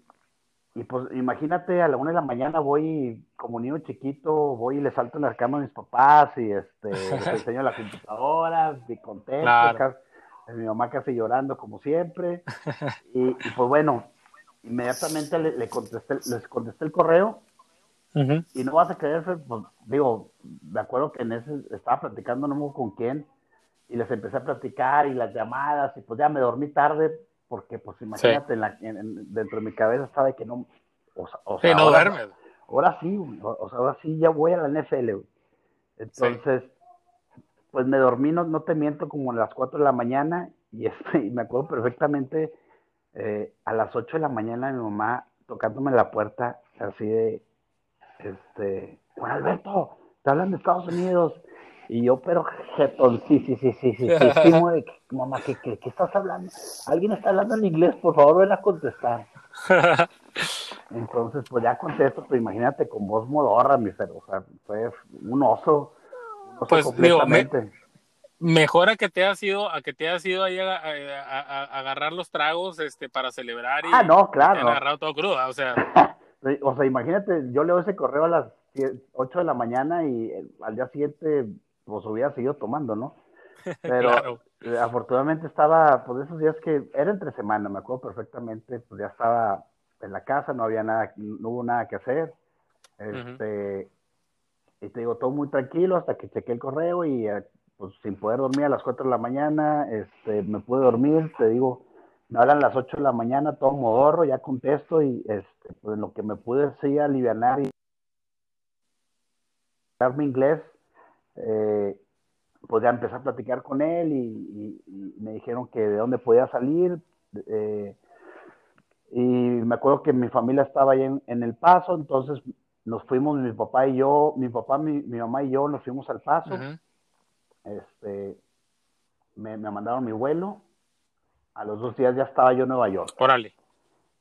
y pues imagínate, a la una de la mañana voy como niño chiquito, voy y le salto en la cama a mis papás y este, les enseño la computadora, y contento, mi mamá casi llorando como siempre. Y, pues bueno, inmediatamente le, contesté, les contesté el correo. Y no vas a creer, pues digo, de acuerdo que en ese estaba platicando no con quién y les empecé a platicar y las llamadas y pues ya me dormí tarde porque pues imagínate, dentro de mi cabeza estaba de que no, o, sea, no ahora, Ahora sí, o, sea, ahora sí ya voy a la NFL, Entonces, pues me dormí, no, no, te miento, como a las 4 de la mañana y, este, y me acuerdo perfectamente eh, a las 8 de la mañana mi mamá tocándome la puerta así de, este, Juan Alberto, te hablan de Estados Unidos. Y yo, pero jetón, sí, sí, sí, sí, sí, sí, sí, mamá, ¿qué, ¿qué, qué, estás hablando? Alguien está hablando en inglés, por favor, ven a contestar. Entonces, pues ya contesto, pero imagínate con voz modorra, mi o sea, fue un oso, un oso pues, completamente. Digo, mejor a que te has ido, a que te has ido ahí a, agarrar los tragos este para celebrar y ah, no, claro. te agarrado todo crudo, o sea. o sea, imagínate, yo leo ese correo a las 8 de la mañana y al día siguiente pues hubiera seguido tomando, ¿no? Pero eh, afortunadamente estaba, pues esos días que era entre semana, me acuerdo perfectamente, pues ya estaba en la casa, no había nada, no hubo nada que hacer. Este, y te digo, todo muy tranquilo hasta que chequé el correo y eh, pues sin poder dormir a las 4 de la mañana, este, me pude dormir, te digo, me hablan las 8 de la mañana, todo modorro, ya contesto y este, pues lo que me pude sí aliviar y mi inglés, eh, pues ya empecé a platicar con él y, me dijeron que de dónde podía salir. Eh, y me acuerdo que mi familia estaba ahí en, El Paso, entonces nos fuimos, mi papá y yo, mi papá, mi, mamá y yo nos fuimos al Paso. Este, me, mandaron mi vuelo. A los dos días ya estaba yo en Nueva York. Órale.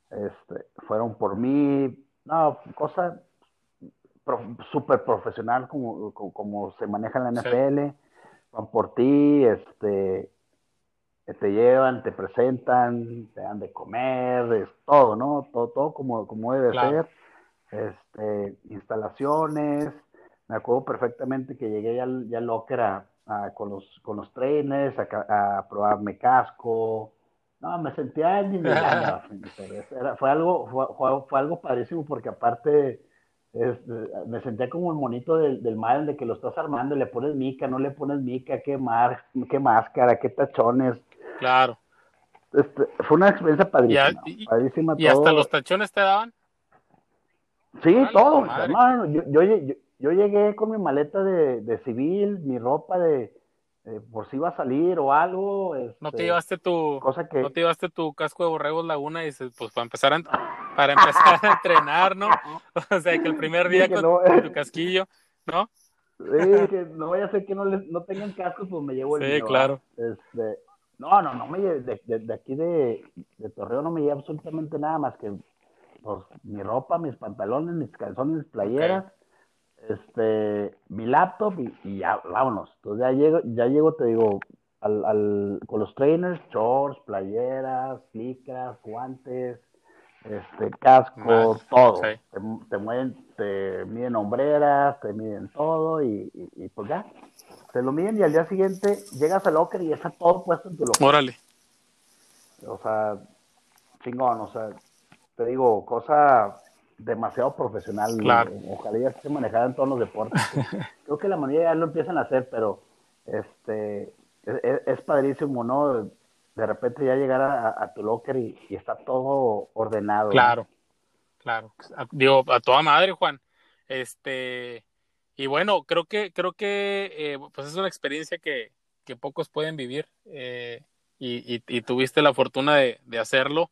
Este, fueron por mí, no, cosa súper profesional como, como, se maneja en la NFL, van por ti, este, te llevan, te presentan, te dan de comer, es todo, ¿no? Todo, todo como, como debe ser. Este, instalaciones, me acuerdo perfectamente que llegué ya, ya locker a, con, los, con los trainers, a, a probarme casco, no, me sentía en fue algo, fue, fue, algo padrísimo porque aparte me sentía como el monito del, del mal de que lo estás armando, le pones mica, no le pones mica, qué, mar, qué máscara, qué tachones. Claro. Este, fue una experiencia padrísima. Y, padrísima ¿y hasta los tachones te daban? Sí, todo, hermano. Yo, yo, yo, llegué con mi maleta de, de civil, mi ropa de, por si iba a salir o algo. no te este, llevaste tu cosa que... no te llevaste tu casco de borregos laguna y dices, pues para empezar a, para empezar a entrenar, ¿no? O sea, que el primer día con, tu casquillo, ¿no? Sí, que no vaya a ser que no, les, no tengan casco, pues me llevo el Sí, claro. Este, no, no, no me de, de, aquí de, de, Torreón no me llevo absolutamente nada más que pues, mi ropa, mis pantalones, mis calzones, mis playeras este, mi laptop y, ya, vámonos. Entonces ya llego, ya llego, te digo, al, al, con los trainers, shorts, playeras, licras, guantes, este, casco, todo. Te, mueven, te miden hombreras, te miden todo y, y, pues ya. Te lo miden y al día siguiente llegas al locker y está todo puesto en tu locker. Órale. O sea, chingón, o sea, te digo, cosa demasiado profesional. Claro. Ojalá ya se manejara en todos los deportes. Creo que la mayoría ya lo empiezan a hacer, pero este es, padrísimo, ¿no? De repente ya llegar a, tu locker y, está todo ordenado. Claro, claro. Digo, a toda madre, Juan. Este, y bueno, creo que, creo que eh, pues es una experiencia que, que pocos pueden vivir. Eh, y, y, tuviste la fortuna de, de hacerlo.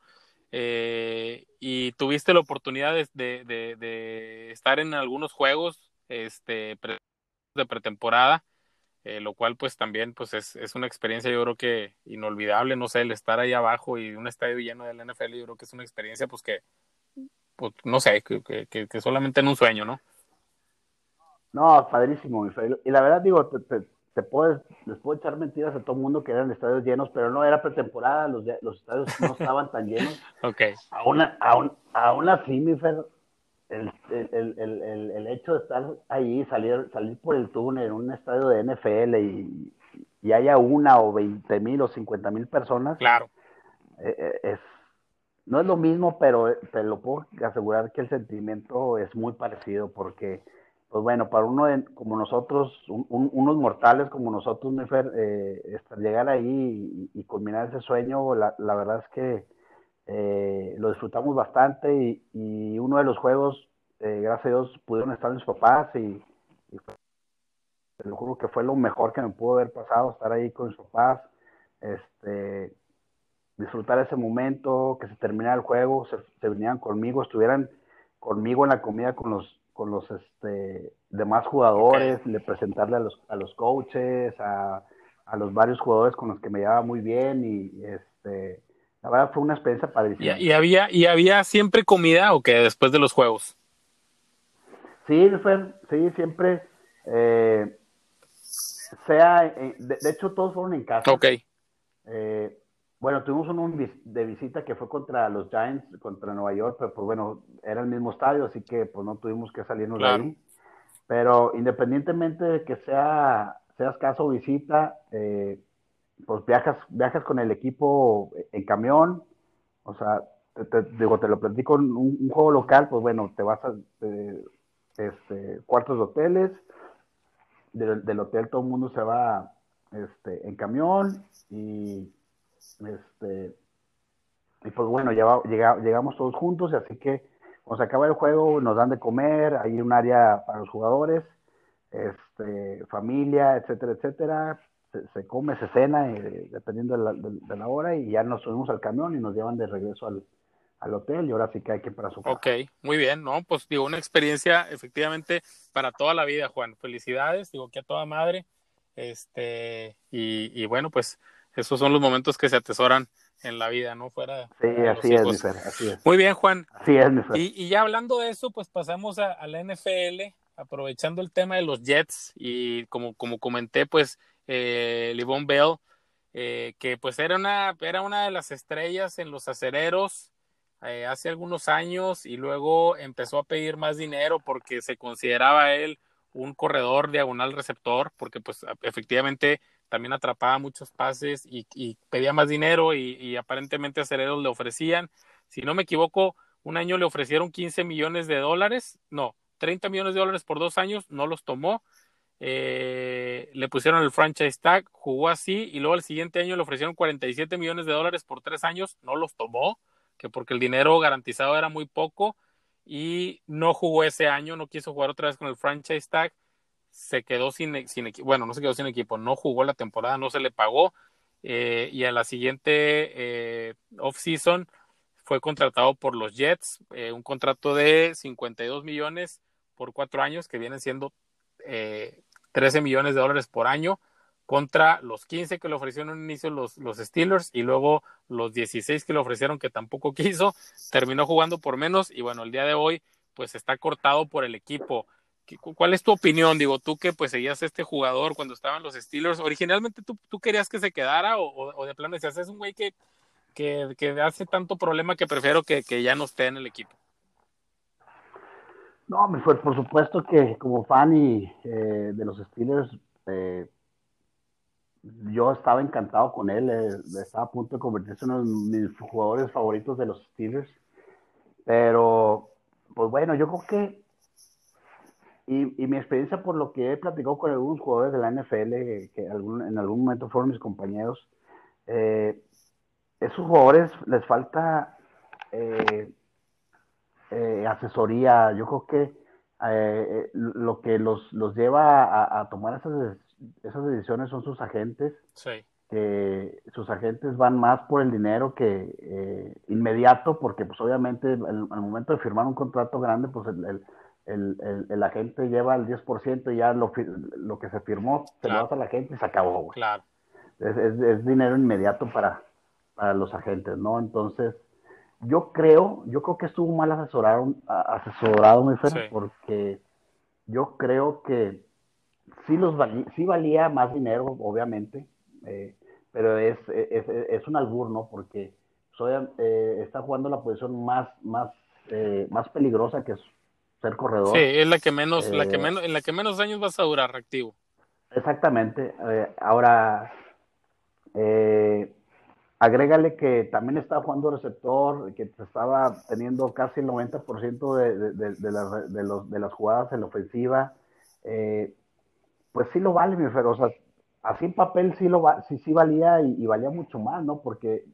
Eh, y tuviste la oportunidad de, estar en algunos juegos este, de pretemporada, eh, lo cual pues también pues es, una experiencia yo creo que inolvidable, no sé, el estar ahí abajo y un estadio lleno del NFL, yo creo que es una experiencia pues que, pues, no sé, que, que, solamente en un sueño, ¿no? No, padrísimo, Y la verdad digo, te puedes, les puedo echar mentiras a todo el mundo que eran estadios llenos, pero no era pretemporada, los, los estadios no estaban tan llenos. ok. Aún, aún, aún así, mi Fer, el, el, el, el, hecho de estar ahí, salir, salir por el túnel en un estadio de NFL y, y haya una o veinte mil o cincuenta mil personas, claro. Eh, eh, es, no es lo mismo, pero te lo puedo asegurar que el sentimiento es muy parecido porque pues bueno, para uno como nosotros, unos mortales como nosotros, eh, llegar ahí y, culminar ese sueño, la, verdad es que eh, lo disfrutamos bastante y, uno de los juegos, eh, gracias a Dios, pudieron estar mis papás y, te lo juro que fue lo mejor que me pudo haber pasado, estar ahí con mis papás, este, disfrutar ese momento, que se terminara el juego, se, se vinieran conmigo, estuvieran conmigo en la comida con los con los este, demás jugadores, de presentarle a los, a los coaches, a, a, los varios jugadores con los que me llevaba muy bien y este, la verdad fue una experiencia padrísima. ¿Y, había, ¿Y había siempre comida o qué después de los juegos? Sí, sí, siempre. Eh, sea, eh, de, hecho todos fueron en casa. Ok. Eh, bueno, tuvimos uno de visita que fue contra los Giants, contra Nueva York, pero pues bueno, era el mismo estadio, así que pues no tuvimos que salirnos de ahí. Pero independientemente de que sea, seas caso o visita, eh, pues viajas, viajas con el equipo en camión, o sea, te, digo, te lo platico en un, juego local, pues bueno, te vas a este, cuartos de hoteles, del, del hotel todo el mundo se va este, en camión y este, y pues bueno, llegamos todos juntos, y así que cuando se acaba el juego nos dan de comer, hay un área para los jugadores, este, familia, etcétera, etcétera. Se, come, se cena, eh, dependiendo de la, hora, y ya nos subimos al camión y nos llevan de regreso al, hotel y ahora sí que hay que para su casa. Ok, muy bien, ¿no? Pues digo, una experiencia efectivamente para toda la vida, Juan. Felicidades, digo que a toda madre. Este, y, y bueno, pues esos son los momentos que se atesoran en la vida, ¿no? Fuera. Sí, así es, así es. Muy bien, Juan. Así es, Y, ya hablando de eso, pues pasamos a, la NFL, aprovechando el tema de los Jets y como, como comenté, pues eh, Livon Bell, eh, que pues era una, era una de las estrellas en los acereros eh, hace algunos años y luego empezó a pedir más dinero porque se consideraba él un corredor diagonal receptor, porque pues efectivamente también atrapaba muchos pases y, pedía más dinero y, aparentemente a Ceredos le ofrecían, si no me equivoco, un año le ofrecieron 15 millones de dólares, no, 30 millones de dólares por dos años, no los tomó, eh, le pusieron el franchise tag, jugó así y luego al siguiente año le ofrecieron 47 millones de dólares por tres años, no los tomó, que porque el dinero garantizado era muy poco y no jugó ese año, no quiso jugar otra vez con el franchise tag se quedó sin, sin equipo, bueno, no se quedó sin equipo, no jugó la temporada, no se le pagó eh, y a la siguiente eh, off-season fue contratado por los Jets, eh, un contrato de 52 millones por cuatro años, que vienen siendo 13 millones de dólares por año, contra los 15 que le ofrecieron en un inicio los, los Steelers y luego los 16 que le ofrecieron que tampoco quiso, terminó jugando por menos y bueno, el día de hoy pues está cortado por el equipo. ¿Cuál es tu opinión? Digo, tú que pues seguías a este jugador cuando estaban los Steelers, ¿originalmente tú, tú querías que se quedara o, de plano decías, es un güey que, que, hace tanto problema que prefiero que, ya no esté en el equipo? No, pues por supuesto que como fan y, eh, de los Steelers, eh, yo estaba encantado con él, eh, estaba a punto de convertirse en uno de mis jugadores favoritos de los Steelers, pero pues bueno, yo creo que y, mi experiencia por lo que he platicado con algunos jugadores de la NFL, que en algún momento fueron mis compañeros, eh, esos jugadores les falta eh, eh, asesoría. Yo creo que lo que los, lleva a, tomar esas, esas decisiones son sus agentes. Sí. Que sus agentes van más por el dinero que inmediato, porque pues obviamente al, momento de firmar un contrato grande, pues el el, el, agente lleva el 10% y ya lo, lo que se firmó se lo da a la gente y se acabó, Claro. Es, es, dinero inmediato para, para los agentes, ¿no? Entonces, yo creo, yo creo que estuvo mal asesorado, asesorado mi porque yo creo que sí, los sí valía más dinero, obviamente, eh, pero es, es, es, un albur, ¿no? Porque soy, eh, está jugando la posición más, más, eh, más peligrosa que es ser corredor. Sí, es la que menos, la que menos, en la que menos años vas a durar activo. Exactamente. ahora, agrégale que también estaba jugando receptor, que estaba teniendo casi el 90% de, de, de, de, los, de las jugadas en la ofensiva. Eh, pues sí lo vale, mi Fer, o sea, así en papel sí lo va, sí, sí valía y, valía mucho más, ¿no? Porque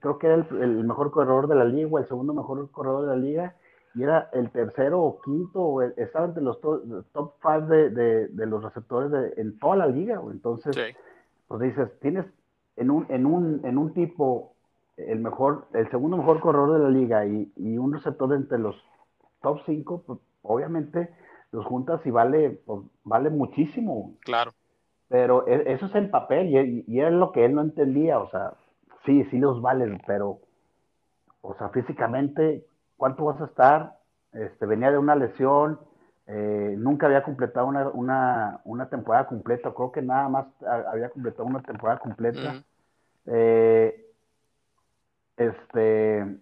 creo que era el, mejor corredor de la liga, o el segundo mejor corredor de la liga, y era el tercero o quinto, estaba entre los top five de, de, los receptores de, en toda la liga, entonces, pues dices, tienes en un, en un, en un tipo el mejor, el segundo mejor corredor de la liga y, y un receptor entre los top cinco, pues obviamente los juntas y vale, pues, vale muchísimo. Claro. Pero e, eso es en papel y, y, es lo que él no entendía, o sea, sí, sí los valen, pero, o sea, físicamente, ¿cuánto vas a estar? Este, venía de una lesión, eh, nunca había completado una, una, una, temporada completa, creo que nada más había completado una temporada completa. eh, este,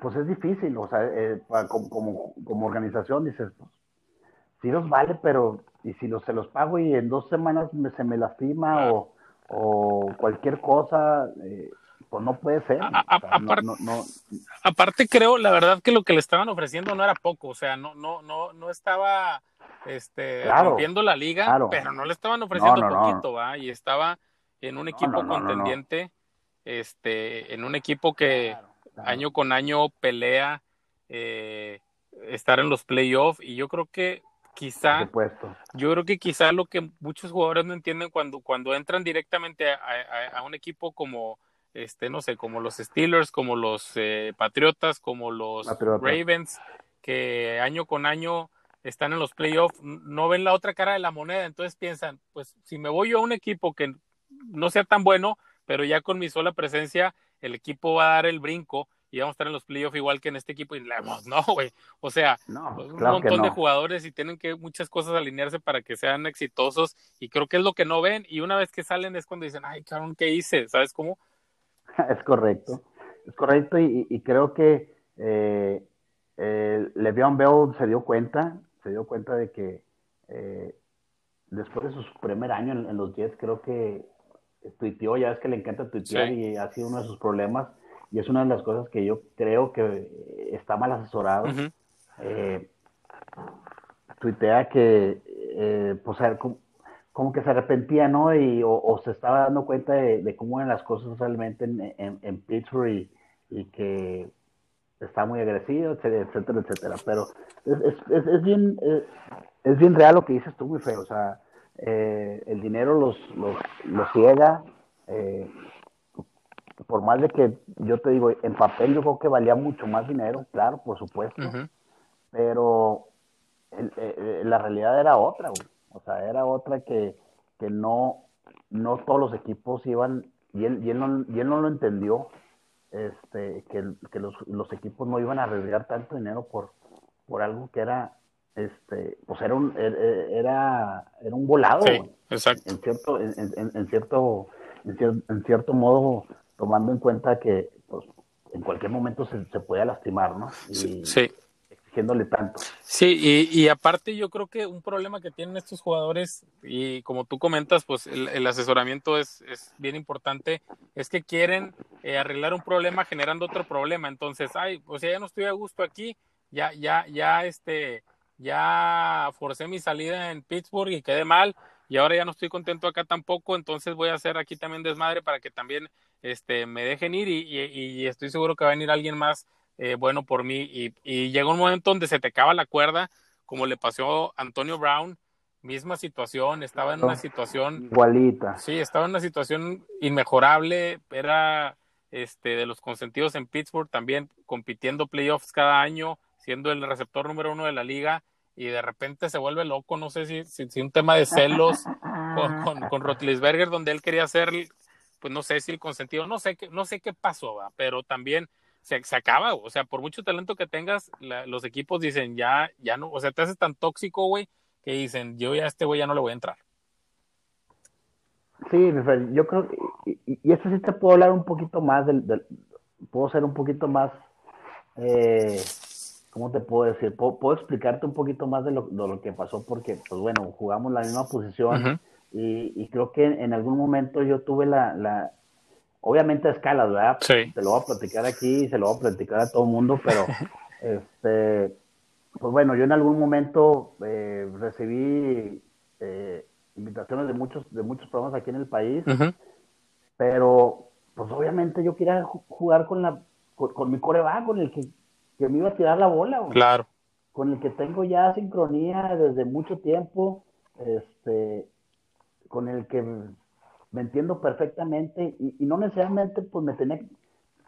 pues es difícil, o sea, eh, como, como, como, organización dices, pues, sí los vale, pero y si los, se los pago y en dos semanas se me lastima o, cualquier cosa, eh, pues no puede ser. aparte, creo, la verdad que lo que le estaban ofreciendo no era poco, o sea, no, no, no, no estaba este, rompiendo la liga, pero no le estaban ofreciendo poquito, ¿va? Y estaba en un equipo contendiente, este, en un equipo que año con año pelea eh, estar en los playoffs y yo creo que quizá, yo creo que quizá lo que muchos jugadores no entienden cuando, cuando entran directamente a, un equipo como, este, no sé, como los Steelers, como los eh, Patriotas, como los Ravens, que año con año están en los playoffs, no ven la otra cara de la moneda, entonces piensan, pues si me voy yo a un equipo que no sea tan bueno, pero ya con mi sola presencia, el equipo va a dar el brinco y vamos a estar en los playoffs igual que en este equipo. Y no, güey. O sea, pues, un montón de jugadores y tienen que muchas cosas alinearse para que sean exitosos. Y creo que es lo que no ven. Y una vez que salen es cuando dicen, ay, cabrón, ¿qué hice? ¿Sabes cómo? Es correcto. Es correcto. Y, creo que eh, eh, Le'Veon Bell se dio cuenta, se dio cuenta de que eh, después de su primer año en, los Jets, creo que tuiteó, ya es que le encanta tuitear y ha sido uno de sus problemas y es una de las cosas que yo creo que está mal asesorado. Eh, tuitea que, eh, pues, como, que se arrepentía, ¿no? Y, o, se estaba dando cuenta de, cómo eran las cosas realmente en, en, Pittsburgh y, que está muy agresivo, etcétera, etcétera. Pero es, es, es bien, eh, es bien real lo que dices tú, muy feo. O sea, el dinero los, los, los ciega. Eh, por más de que yo te digo, en papel yo creo que valía mucho más dinero, claro, por supuesto, pero eh, eh, la realidad era otra, o sea, era otra que, que no, no todos los equipos iban, y él, y él, no, y él no lo entendió, este, que, que los, los, equipos no iban a arriesgar tanto dinero por, por algo que era, este, pues era un, er, er, era, era un volado, exacto. En cierto, en, en, cierto, en cierto modo, tomando en cuenta que pues, en cualquier momento se, se puede lastimar, ¿no? Y sí. Sí, y, y, aparte yo creo que un problema que tienen estos jugadores, y como tú comentas, pues el, asesoramiento es, es, bien importante, es que quieren eh, arreglar un problema generando otro problema. Entonces, ay, pues ya no estoy a gusto aquí, ya, ya, ya, este, ya forcé mi salida en Pittsburgh y quedé mal, y ahora ya no estoy contento acá tampoco, entonces voy a hacer aquí también desmadre para que también este, me dejen ir y, estoy seguro que va a venir alguien más eh, bueno por mí. Y, y, llega un momento donde se te acaba la cuerda, como le pasó a Antonio Brown, misma situación, estaba en una situación igualita. Sí, estaba en una situación inmejorable, era este de los consentidos en Pittsburgh, también compitiendo playoffs cada año, siendo el receptor número uno de la liga y de repente se vuelve loco, no sé si, si, un tema de celos con, con, con Rotlisberger, donde él quería ser pues no sé si el consentido, no sé qué, no sé qué pasó, pero también se, se, acaba, o sea, por mucho talento que tengas, los equipos dicen, ya, ya no, o sea, te haces tan tóxico, güey, que dicen, yo ya a este güey ya no le voy a entrar. Sí, yo creo, y, y, esto sí te puedo hablar un poquito más del, puedo ser un poquito más, eh, ¿cómo te puedo decir? Puedo, explicarte un poquito más de lo, de lo, que pasó porque, pues bueno, jugamos la misma posición y, y, creo que en, algún momento yo tuve la, la obviamente a escalas, ¿verdad? Sí. Te lo voy a platicar aquí, se lo voy a platicar a todo el mundo, pero, este, pues bueno, yo en algún momento eh, recibí eh, invitaciones de muchos, de muchos programas aquí en el país, pero pues obviamente yo quería jugar con la con, mi coreback, con el que, me iba a tirar la bola, claro. con el que tengo ya sincronía desde mucho tiempo, este, con el que me entiendo perfectamente y, no necesariamente pues me tenía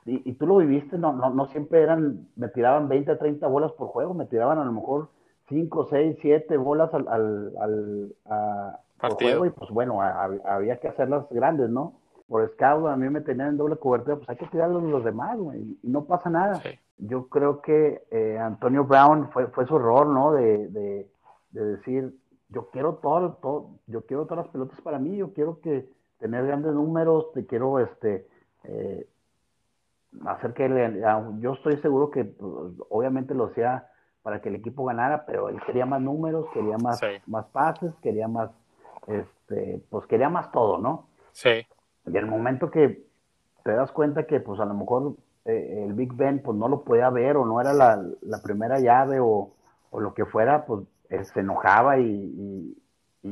y, y, tú lo viviste, no, no, no siempre eran, me tiraban 20 a 30 bolas por juego, me tiraban a lo mejor 5, 6, 7 bolas al, al, al a, juego y pues bueno, había que hacerlas grandes, ¿no? Por scout a mí me tenían en doble cobertura, pues hay que tirarlos los demás, güey, y no pasa nada. Yo creo que eh, Antonio Brown fue, fue su error, ¿no? De, de, de, decir, yo quiero todo, todo, yo quiero todas las pelotas para mí, yo quiero que tener grandes números, te quiero, este, eh, hacer que yo estoy seguro que pues, obviamente lo hacía para que el equipo ganara, pero él quería más números, quería más, más pases, quería más este, pues quería más todo, ¿no? Sí. Y el momento que te das cuenta que, pues a lo mejor eh, el Big Ben, pues no lo podía ver o no era la, primera llave o, lo que fuera, pues se enojaba y, y,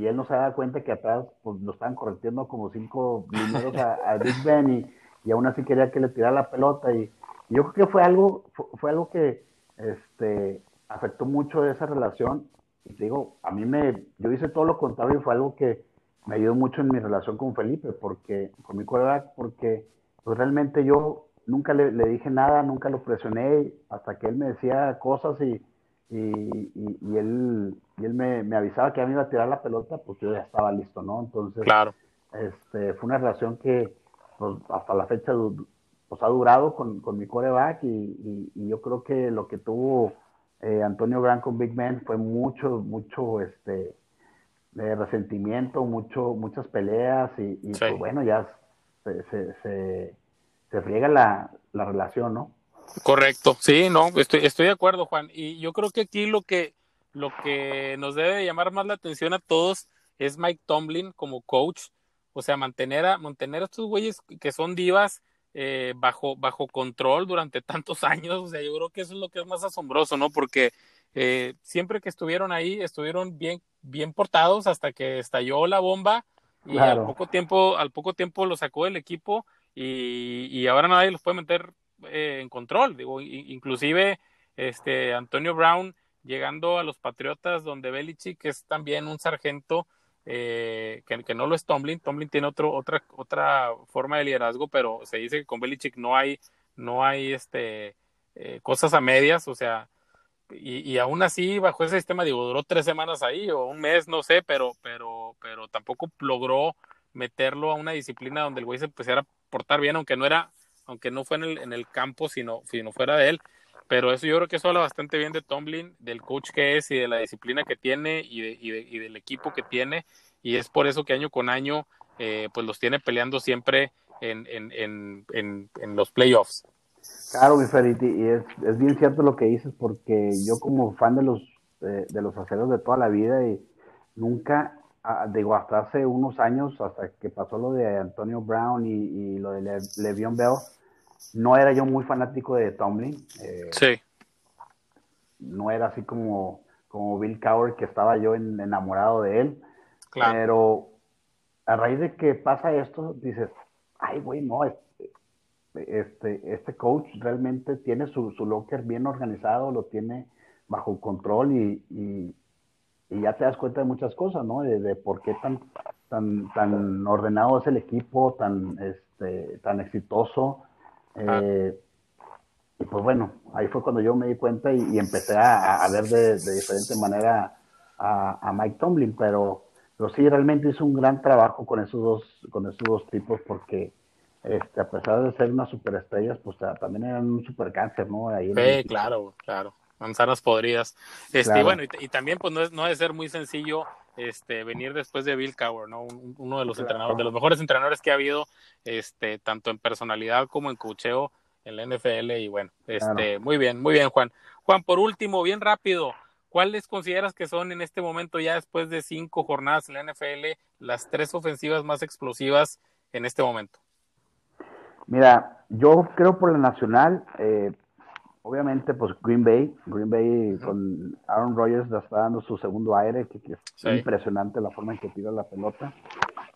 él no se daba cuenta que atrás, pues lo estaban corrigiendo como cinco mineros a, Big Ben y, y, aún así quería que le tirara la pelota y, yo creo que fue algo, fue, algo que, este, afectó mucho esa relación. Y digo, a mí me, yo hice todo lo contrario y fue algo que me ayudó mucho en mi relación con Felipe, porque, con mi coreback, porque pues realmente yo nunca le, dije nada, nunca lo presioné, hasta que él me decía cosas y, y, él, y él me, me, avisaba que a mí iba a tirar la pelota, pues yo ya estaba listo, ¿no? Entonces, claro. este, fue una relación que pues, hasta la fecha pues, ha durado con, con mi coreback y, y, yo creo que lo que tuvo eh, Antonio Brown con Big Man fue mucho, mucho este, de resentimiento, mucho, muchas peleas y, pues bueno, ya se, se, se, friega la, la, relación, ¿no? Correcto, sí, no, estoy, estoy de acuerdo, Juan. Y yo creo que aquí lo que, lo que nos debe llamar más la atención a todos es Mike Tomlin como coach, o sea, mantener a, mantener a estos güeyes que son divas eh, bajo, bajo control durante tantos años. O sea, yo creo que eso es lo que es más asombroso, ¿no? Porque eh, siempre que estuvieron ahí, estuvieron bien, bien portados hasta que estalló la bomba y al poco tiempo, al poco tiempo lo sacó del equipo y, y ahora nadie los puede meter eh, en control. Digo, inclusive este Antonio Brown llegando a los Patriotas, donde Belichick es también un sargento eh, que, no lo es Tomlin. Tomlin tiene otro, otra, otra forma de liderazgo, pero se dice que con Belichick no hay, no hay este, eh, cosas a medias, o sea, y, y, aún así, bajo ese sistema, digo, duró tres semanas ahí o un mes, no sé, pero, pero, pero tampoco logró meterlo a una disciplina donde el güey se empezara a portar bien, aunque no era, aunque no fue en el, en el campo, sino, sino fuera de él. Pero eso yo creo que eso habla bastante bien de Tomlin, del coach que es y de la disciplina que tiene y, de, y, de, y del equipo que tiene. Y es por eso que año con año eh, pues los tiene peleando siempre en, en, en, en, los playoffs. Claro, mi Feriti, y es, es, bien cierto lo que dices, porque yo como fan de los, de los aceros de toda la vida y nunca, ah, digo, hasta hace unos años, hasta que pasó lo de Antonio Brown y, y lo de Le, Le'Veon Bell, no era yo muy fanático de Tomlin. Eh, sí. No era así como, como Bill Cowher, que estaba yo enamorado de él. Claro. Pero a raíz de que pasa esto, dices, ay, güey, no, este, este, este coach realmente tiene su, su, locker bien organizado, lo tiene bajo control y, y, ya te das cuenta de muchas cosas, ¿no? De, por qué tan, tan, tan ordenado es el equipo, tan, este, tan exitoso. Eh, y pues bueno, ahí fue cuando yo me di cuenta y, empecé a, ver de, diferente manera a, Mike Tomlin, pero, pero sí, realmente hizo un gran trabajo con esos dos, con esos dos tipos porque este, a pesar de ser unas superestrellas, pues también eran un super cáncer, ¿no? sí, claro, claro. manzanas podridas. Este, y bueno, y, también pues no, es, no debe ser muy sencillo este, venir después de Bill Cowher, ¿no? uno de los entrenadores, de los mejores entrenadores que ha habido, este, tanto en personalidad como en cocheo en la NFL. Y bueno, este, muy bien, muy bien, Juan. Juan, por último, bien rápido, ¿cuáles consideras que son en este momento, ya después de cinco jornadas en la NFL, las tres ofensivas más explosivas en este momento? Mira, yo creo por la nacional, eh, obviamente, pues Green Bay, Green Bay con Aaron Rodgers está dando su segundo aire, que, es impresionante la forma en que tira la pelota.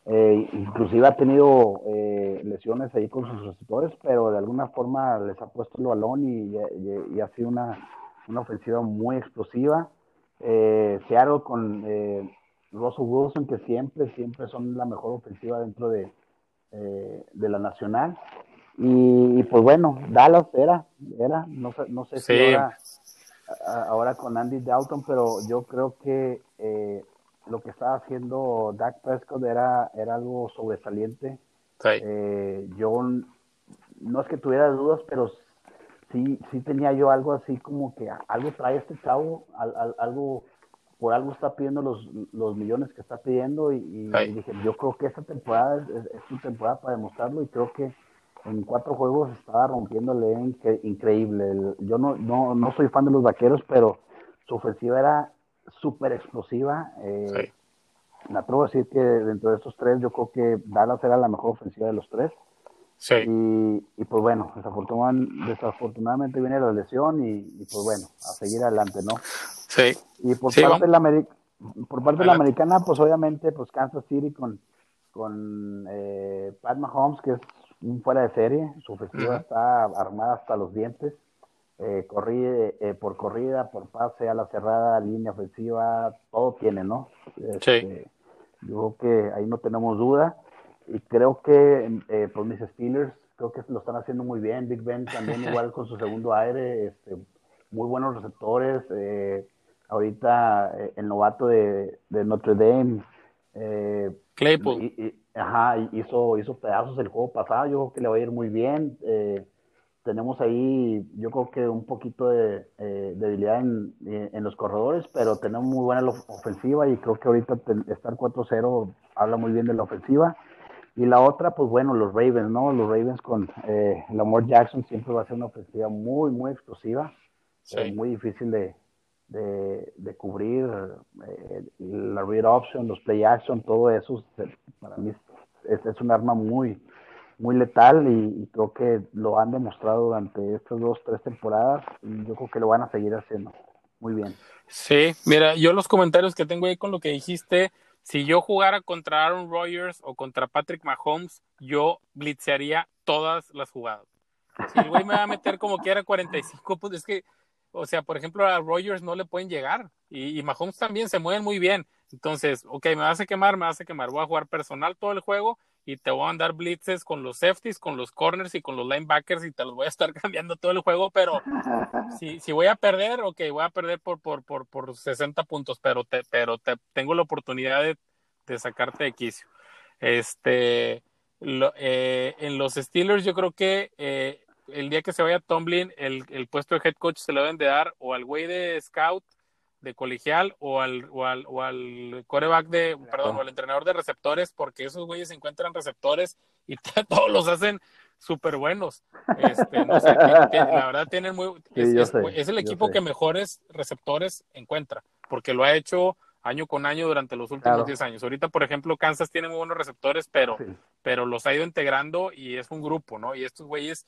Eh, inclusive ha tenido eh, lesiones ahí con sus receptores, pero de alguna forma les ha puesto el balón y, ha sido una, una, ofensiva muy explosiva. Eh, Seattle con eh, Russell Wilson, que siempre, siempre son la mejor ofensiva dentro de, de la nacional. Y, pues bueno, Dallas era, era, no, no sé si ahora, ahora, con Andy Dalton, pero yo creo que eh, lo que estaba haciendo Dak Prescott era, era algo sobresaliente. Eh, yo no es que tuviera dudas, pero sí, sí tenía yo algo así como que algo trae este chavo, algo, por algo está pidiendo los, los millones que está pidiendo y, dije, yo creo que esta temporada es, es, es temporada para demostrarlo y creo que en cuatro juegos estaba rompiéndole increíble. Yo no, no, no soy fan de los vaqueros, pero su ofensiva era súper explosiva. Eh, Me atrevo a decir que dentro de estos tres, yo creo que Dallas era la mejor ofensiva de los tres. Sí. Y, pues bueno, desafortunadamente, viene la lesión y, pues bueno, a seguir adelante, ¿no? Sí. Y por parte, de la, por parte de la americana, pues obviamente, pues Kansas City con, con eh, Pat Mahomes, que es un fuera de serie, su ofensiva está armada hasta los dientes, eh, eh, por corrida, por pase a la cerrada, línea ofensiva, todo tiene, ¿no? Este, yo creo que ahí no tenemos duda y creo que eh, pues mis Steelers creo que lo están haciendo muy bien, Big Ben también igual con su segundo aire, este, muy buenos receptores, eh, ahorita el novato de, Notre Dame, Claypool. Y, Ajá, hizo, hizo pedazos el juego pasado, yo creo que le va a ir muy bien. Eh, tenemos ahí, yo creo que un poquito de eh, debilidad en, en, los corredores, pero tenemos muy buena ofensiva y creo que ahorita estar 4-0 habla muy bien de la ofensiva. Y la otra, pues bueno, los Ravens, ¿no? Los Ravens con eh, Lamar Jackson siempre va a ser una ofensiva muy, muy explosiva, eh, muy difícil de, de, de cubrir, la read option, los play action, todo eso, para mí es, es un arma muy, muy letal y, creo que lo han demostrado durante estas dos, tres temporadas y yo creo que lo van a seguir haciendo muy bien. Sí, mira, yo los comentarios que tengo ahí con lo que dijiste, si yo jugara contra Aaron Rodgers o contra Patrick Mahomes, yo blitzearía todas las jugadas. Si el güey me va a meter como quiera 45, pues es que, o sea, por ejemplo, a Rodgers no le pueden llegar y, y Mahomes también se mueven muy bien. Entonces, ok, me vas a quemar, me vas a quemar. Voy a jugar personal todo el juego y te voy a mandar blitzes con los safeties, con los corners y con los linebackers y te los voy a estar cambiando todo el juego, pero si, si voy a perder, ok, voy a perder por, por, por, por 60 puntos, pero, te, pero te, tengo la oportunidad de, de sacarte de quicio. Este, eh, en los Steelers yo creo que eh, el día que se vaya Tomlin, el, el puesto de head coach se lo deben de dar o al güey de scout de colegial o al, o al, o al coreback de, perdón, o al entrenador de receptores, porque esos güeyes encuentran receptores y todos los hacen súper buenos. Este, no sé, la verdad tienen muy, es, el equipo que mejores receptores encuentra, porque lo ha hecho año con año durante los últimos 10 años. Ahorita, por ejemplo, Kansas tiene muy buenos receptores, pero, pero los ha ido integrando y es un grupo, ¿no? Y estos güeyes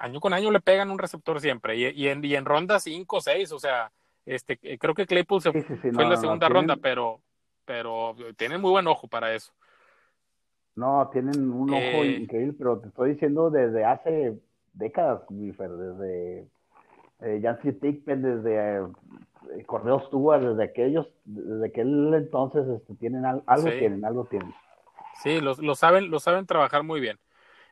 año con año le pegan un receptor siempre, y, y en, y en ronda 5 o 6, o sea, este, eh, creo que Claypool se fue en la segunda ronda, pero, pero tienen muy buen ojo para eso. No, tienen un ojo eh, increíble, pero te estoy diciendo desde hace décadas, desde eh, Jancy Tickpen, desde eh, Cordero Stewart, desde aquellos, desde aquel entonces este, tienen algo, tienen, algo tienen. Sí, lo, lo, saben, lo saben trabajar muy bien.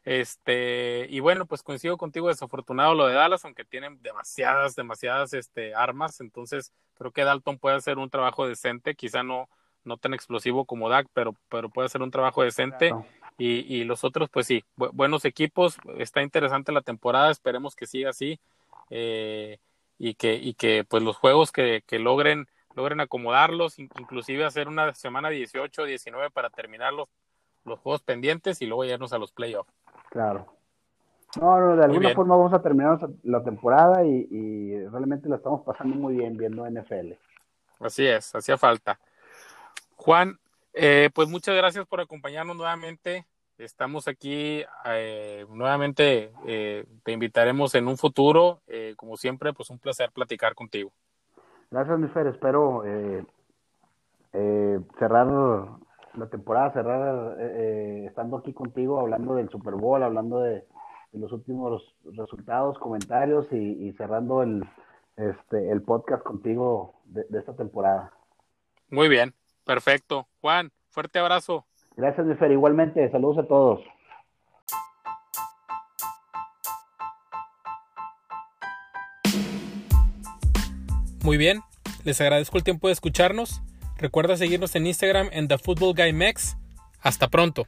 Este, y bueno, pues coincido contigo, desafortunado lo de Dallas, aunque tienen demasiadas, demasiadas este, armas, entonces creo que Dalton puede hacer un trabajo decente, quizá no, no tan explosivo como Dak, pero, pero puede hacer un trabajo decente. Y, y, los otros, pues sí, buenos equipos, está interesante la temporada, esperemos que siga así. Eh, y que, y que pues los juegos que, que logren, logren acomodarlos, inclusive hacer una semana 18 19 para terminar los, los juegos pendientes y luego irnos a los playoffs. Claro. No, no, de alguna forma vamos a terminar la temporada y, realmente la estamos pasando muy bien viendo NFL. Así es, hacía falta. Juan, eh, pues muchas gracias por acompañarnos nuevamente. Estamos aquí eh, nuevamente. Eh, te invitaremos en un futuro. como siempre, pues un placer platicar contigo. Gracias, mi Fer. Espero cerrar la temporada, cerrar estando aquí contigo, hablando del Super Bowl, hablando de, los últimos resultados, comentarios y, cerrando el, este, el podcast contigo de, esta temporada. Muy bien, perfecto. Juan, fuerte abrazo. Gracias, Nefer. Igualmente, saludos a todos. Muy bien, les agradezco el tiempo de escucharnos. Recuerda seguirnos en Instagram en The Football Guy Mex. Hasta pronto.